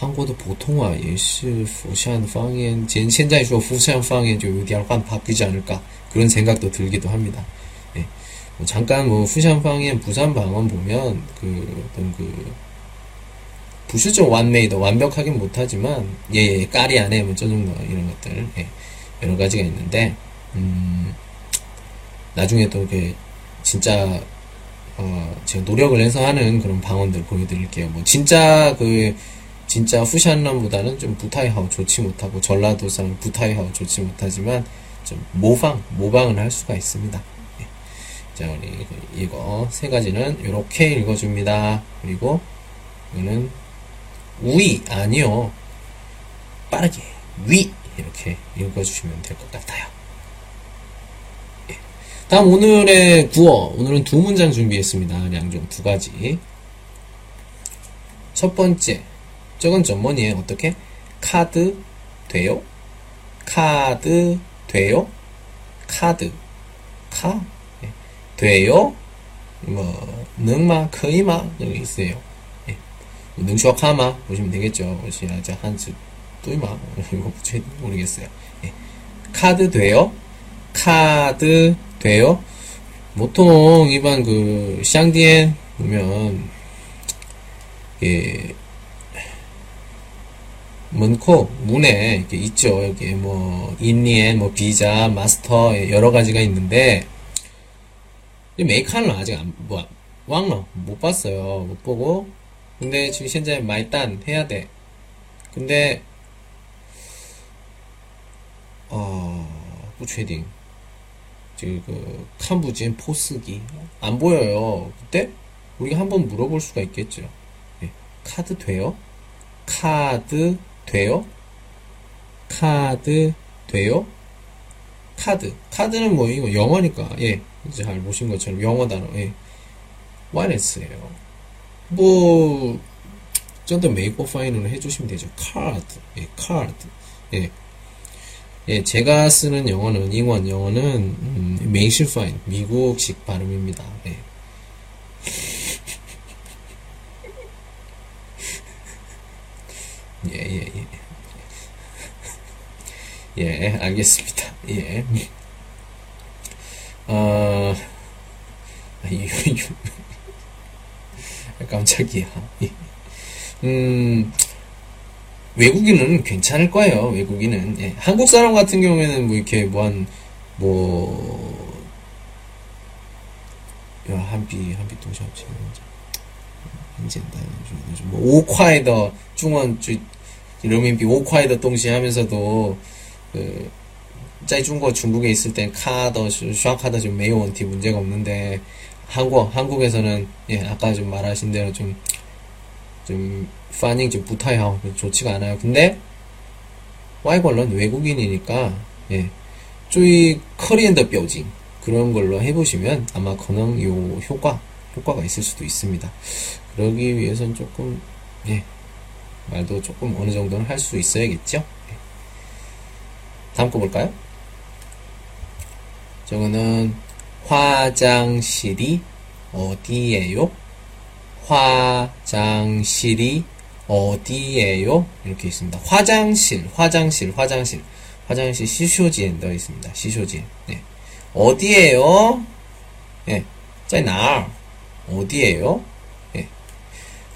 Speaker 2: 한국의 普通话也是釜山方言现在说釜山方言就有点换 바뀌지 않을까 그런 생각도 들기도 합니다. 예. 뭐 잠깐 뭐 후산 방언, 부산 방언 보면 그 어떤 그 부수적 완메이더 완벽하긴 못하지만 예, 예 까리 안에 뭐저 정도 이런 것들 예, 여러 가지가 있는데 음, 나중에 또 이렇게 진짜 어, 제가 노력을 해서 하는 그런 방언들 보여드릴게요. 뭐 진짜 그 진짜 후샨런보다는 좀 부타이하고 좋지 못하고 전라도 사람 부타이하고 좋지 못하지만 좀 모방 모방을 할 수가 있습니다. 예. 자 우리 이거 세 가지는 이렇게 읽어줍니다. 그리고 이거는 우이 아니요 빠르게 위 이렇게 읽어주시면 될 것 같아요. 예. 다음 오늘의 구어 오늘은 두 문장 준비했습니다. 양종 두 가지. 첫 번째 저건 좀 뭐니 어떻게 카드 돼요? 카드 돼요? 카드 카 예. 돼요? 뭐 능마 커이마 여기 있어요. 예. 능쇼카마 보시면 되겠죠. 시아자 한스 또이마 이거 모르겠어요. 예. 카드 돼요? 카드 돼요? 보통 일반 그 샹디엔 보면 예. 문코 문에 이렇게 있죠. 여기 뭐 인니엔, 뭐 비자, 마스터 예, 여러 가지가 있는데 메이칸러 아직 안 뭐, 왕러 못 봤어요. 못 보고 근데 지금 현재 말단 해야 돼. 근데 어, 부채딩 지금 그 캄부진 포스기 안 보여요. 그때 우리가 한번 물어볼 수가 있겠죠. 예, 카드 돼요? 카드 돼요? 카드 돼요? 카드. 카드는 뭐 이거 영어니까. 예. 이제 잘 보신 것처럼 영어 단어. 예. 外来词예요. 뭐 좀더 美国 发音으로 해주시면 되죠. 카드. 예 카드. 예. 예, 제가 쓰는 영어는,英文 영어는, 음, 美式 发音, 미국식 발음입니다. 예. 예, 예, 예. 예, 알겠습니다. 예. 어, 아, 깜짝이야. 예. 음, 외국인은 괜찮을 거예요. 외국인은. 예. 한국 사람 같은 경우에는 뭐 이렇게 뭐 한, 뭐, 야, 한비, 한비 또 잡지. 한젠다. 뭐, 오콰이더, 중원, 주, 이러면 오콰이더 동시에 하면서도, 그, 짜이중고 중국에 있을 땐 카드, 슈아카드 좀 매우 원티 문제가 없는데, 한국, 한국에서는, 예, 아까 좀 말하신 대로 좀, 좀, 파닝 좀 부타요. 좋지가 않아요. 근데, 와이걸런 외국인이니까, 예, 쪼이 커리엔더 뼈징. 그런 걸로 해보시면 아마 가능 요 효과, 효과가 있을 수도 있습니다. 그러기 위해선 조금, 예, 말도 조금 어느 정도는 할 수 있어야겠죠? 예. 다음 거 볼까요? 저거는 화장실이 어디예요? 화장실이 어디예요? 이렇게 있습니다. 화장실, 화장실, 화장실. 화장실 시쇼지에 넣어 있습니다. 시쇼지. 네. 어디예요? 예. 네. 나 어디예요? 예. 네.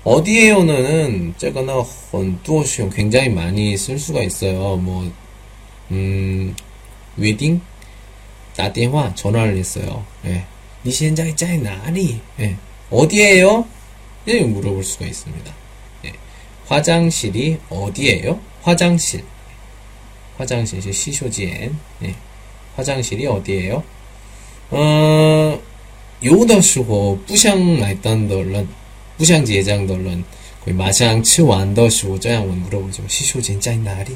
Speaker 2: 어디예요는 제가나 헌두어시용 굉장히 많이 쓸 수가 있어요. 뭐 음, 웨딩 나대화 전화를 했어요. 예. 니시엔장이 짜이 나리. 예. 어디에요? 예, 물어볼 수가 있습니다. 예. 화장실이 어디에요? 화장실. 화장실 시쇼지엔. 예. 화장실이 어디에요? 어, 요더슈고 뿌샹 말단덜런 뿌샹 예장덜런 거의 마샹 츠완더슈고 짜양원 물어보죠. 시쇼진 짜이 나리.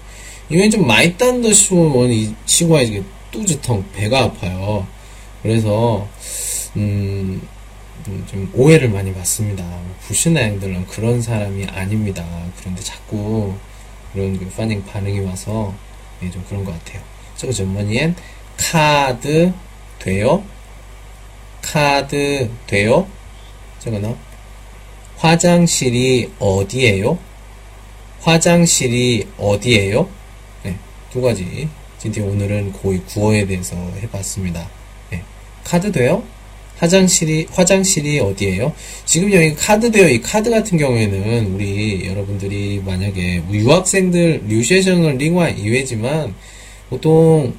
Speaker 2: 이건 좀 买单的 时候 이 친구가 이게 肚子痛 배가 아파요. 그래서 음, 음, 좀 오해를 많이 받습니다. 부신나양들은 그런 사람이 아닙니다. 그런데 자꾸 그런 그 反应 반응이 와서 네, 좀 그런 것 같아요. 저거 전문이엔 카드 돼요? 카드 돼요? 저거는 화장실이 어디에요? 화장실이 어디에요? 네, 두 가지. 진짜 오늘은 거의 구어에 대해서 해봤습니다. 네, 카드 돼요? 화장실이 화장실이 어디예요? 지금 여기 카드 되어 이 카드 같은 경우에는 우리 여러분들이 만약에 유학생들 류쉐션은 링화 이외지만 보통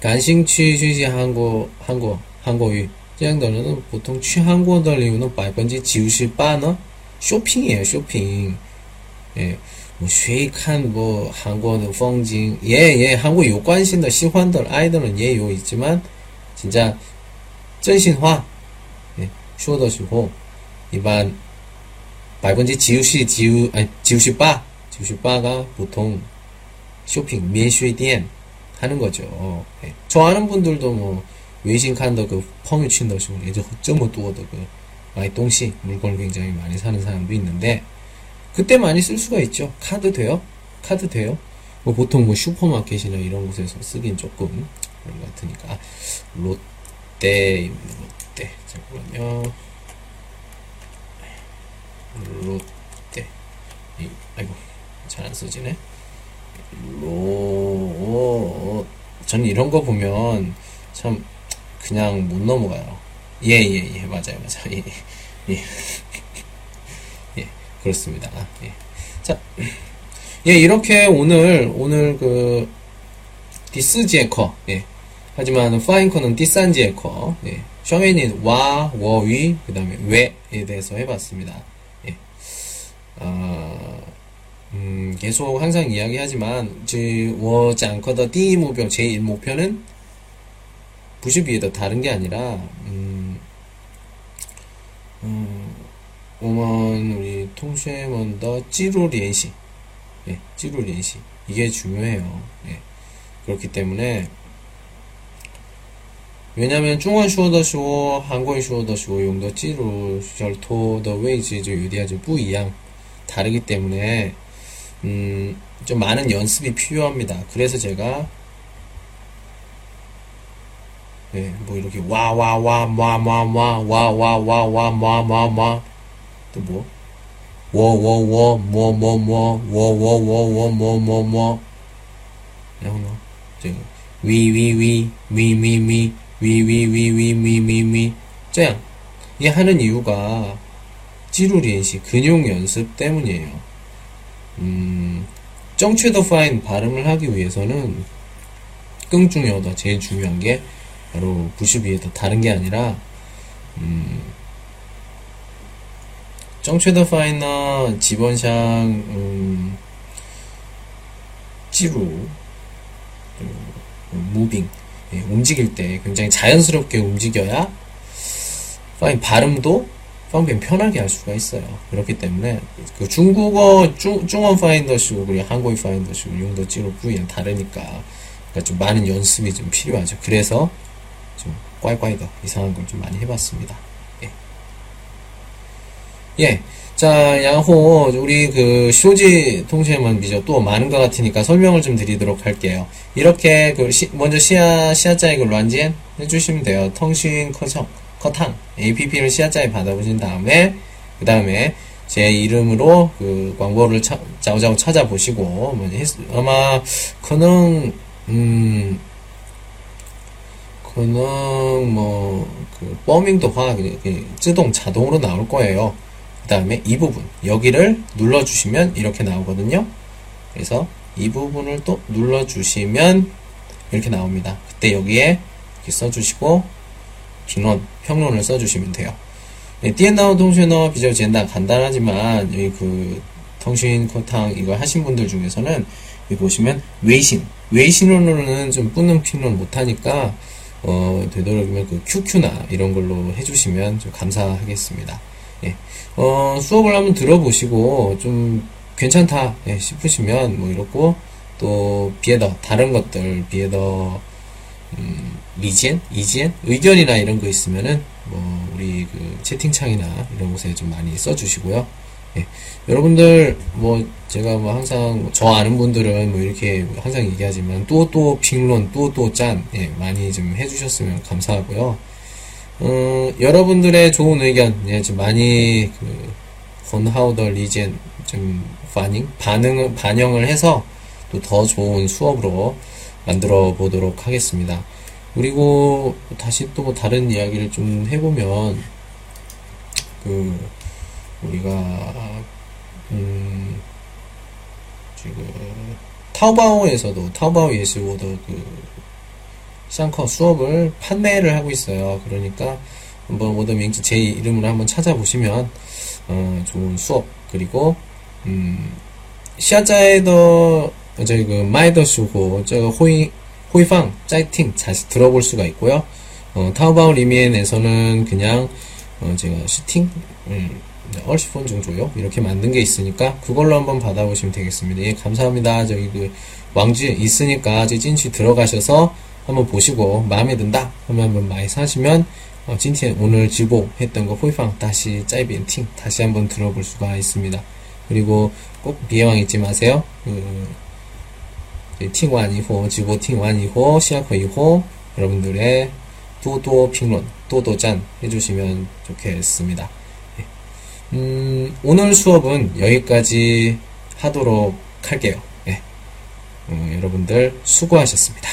Speaker 2: 간싱취 쉬시 한국 한국 한국유 这样的人 보통 去韩国的理由呢百分之九十八呢 쇼핑이에요 쇼핑 예, 뭐, 学看뭐 한국의 风景 예, 예, 한국 有关心的喜欢的 아이들은 예, 요 있지만 진짜 真心话 예, 说的时候一般百分之九十九 아니 98 98가 보통 쇼핑 免税店 하는 거죠. 예. 좋아하는 분들도 뭐 외신 칸더 그 펑유 친더시고 예저 헛점을 두어도 그 많이 동시 물건을 굉장히 많이 사는 사람도 있는데 그때 많이 쓸 수가 있죠. 카드 돼요? 카드 돼요? 뭐 보통 뭐 슈퍼마켓이나 이런 곳에서 쓰긴 조금 그런 것 같으니까 롯데 롯데 잠깐만요. 롯데 이, 아이고 잘 안 써지네. 로 저는 이런 거 보면 참 그냥 못 넘어가요. 예예예 예, 예, 맞아요 맞아요 예, 예. 그렇습니다. 예. 자, 예, 이렇게 오늘, 오늘 그, 디스지에커, 예. 하지만 파인커는 디산지에커, 예. 셔맨인 와, 워위, 그 다음에 왜에 대해서 해봤습니다. 예. 어, 음, 계속 항상 이야기하지만, 지, 워지 않거더 띠 목표, 제1 목표는 90위에다 다른 게 아니라, 음, 음, 我们 우리 同学们的 肌肉 练习, 예, 肌肉 练习 이게 중요해요. 예. 그렇기 때문에 왜냐면 中文 说的 韩国人 说的 所 用的 肌肉 舌头的 位置 这 有点儿 不一样 다르기 때문에 음, 좀 많은 연습이 필요합니다. 그래서 제가 네, 뭐 이렇게 와와와와와와와와와와와와 또 뭐? 워워워 뭐 뭐 뭐 워워워워 뭐뭐뭐 양로 뭐. 지금 위위위 미미미 위위위위 미미미 这样이 하는 이유가 찌루리엔시 근용 연습 때문이에요. 음, 정체더 파인 발음을 하기 위해서는 更重要的. 제일 중요한 게 바로 不是别的 다른 게 아니라 음, 正确的 发音呢 基本上 음, 肌肉 음, moving 예, 움직일 때 굉장히 자연스럽게 움직여야 发音 발음도方便 편하게 할 수가 있어요. 그렇기 때문에 그 중국어 중, 中文 发音的时候 그리고 한국어 发音的时候 用的 肌肉 부위는 다르니까 그러니까 좀 많은 연습이 좀 필요하죠. 그래서 좀 꽈이꽈이 더 이상한 걸 좀 많이 해봤습니다. 예. 예. 자, 양호 우리 그 쇼지 통신만 비죠. 또 많은 것 같으니까 설명을 좀 드리도록 할게요. 이렇게 그 시, 먼저 시야 시야자의 그 란지엔 해주시면 돼요. 통신 커성 커탕 APP를 시야자에 받아보신 다음에 그 다음에 제 이름으로 그 광고를 차, 자우자우 찾아보시고 뭐 아마 그능 음 그능 뭐그 버밍도 화自动 자동으로 나올 거예요. 그 다음에 이 부분. 여기를 눌러주시면 이렇게 나오거든요. 그래서 이 부분을 또 눌러주시면 이렇게 나옵니다. 그때 여기에 이렇게 써주시고评론, 평론을 써주시면 돼요. 띠엔다오 통신어 비자오 젠다 간단하지만 여기 그 腾讯 课堂 이걸 하신 분들 중에서는 여기 보시면 微信. 微信으로는 좀 不能 评论 못하니까 어 되도록이면 그 QQ나 이런 걸로 해주시면 좀 감사하겠습니다. 예. 어, 수업을 한번 들어보시고 좀 괜찮다 예, 싶으시면 뭐 이렇고 또 别的 다른 것들 别的 음, 意见, 意见 의견이나 이런 거 있으면은 뭐 우리 그 채팅창이나 이런 곳에 좀 많이 써주시고요. 예. 여러분들 뭐 제가 뭐 항상 저 아는 분들은 뭐 이렇게 항상 얘기하지만 또 또评论 또또짠 예, 많이 좀 해주셨으면 감사하고요. 어, 여러분들의 좋은 의견 예, 좀 많이 그 건하우더 리젠 좀 반응 반응 반영을 해서 또 더 좋은 수업으로 만들어 보도록 하겠습니다. 그리고 다시 또뭐 다른 이야기를 좀 해보면 그 우리가 음 지금 타오바오에서도 타오바오 예술고도 그 쌍커 수업을 판매를 하고 있어요. 그러니까 한번 명지 제 이름으로 한번 찾아보시면 어, 좋은 수업 그리고 음 시아자에도 저희 그 마이더 수고 저 호이 호이팡 짜이팅 다시 들어볼 수가 있고요. 어, 타오바오 리미엔에서는 그냥 어, 제가 슈팅 음, 얼시폰 정도요 이렇게 만든 게 있으니까 그걸로 한번 받아보시면 되겠습니다. 예, 감사합니다. 저기 그 왕주에 있으니까 제 찐취 들어가셔서 한번 보시고 마음에 든다 하면 한번 많이 사시면 어, 찐티 오늘 지보 했던 거 호이팡 다시 짜이비엔 팅 다시 한번 들어볼 수가 있습니다. 그리고 꼭 비해왕 잊지 마세요. 그, 听完以后, 지보 听完以后, 시작후 이후 여러분들의 또또评论, 또또 짠 해주시면 좋겠습니다. 음, 오늘 수업은 여기까지 하도록 할게요. 예. 어, 여러분들 수고하셨습니다.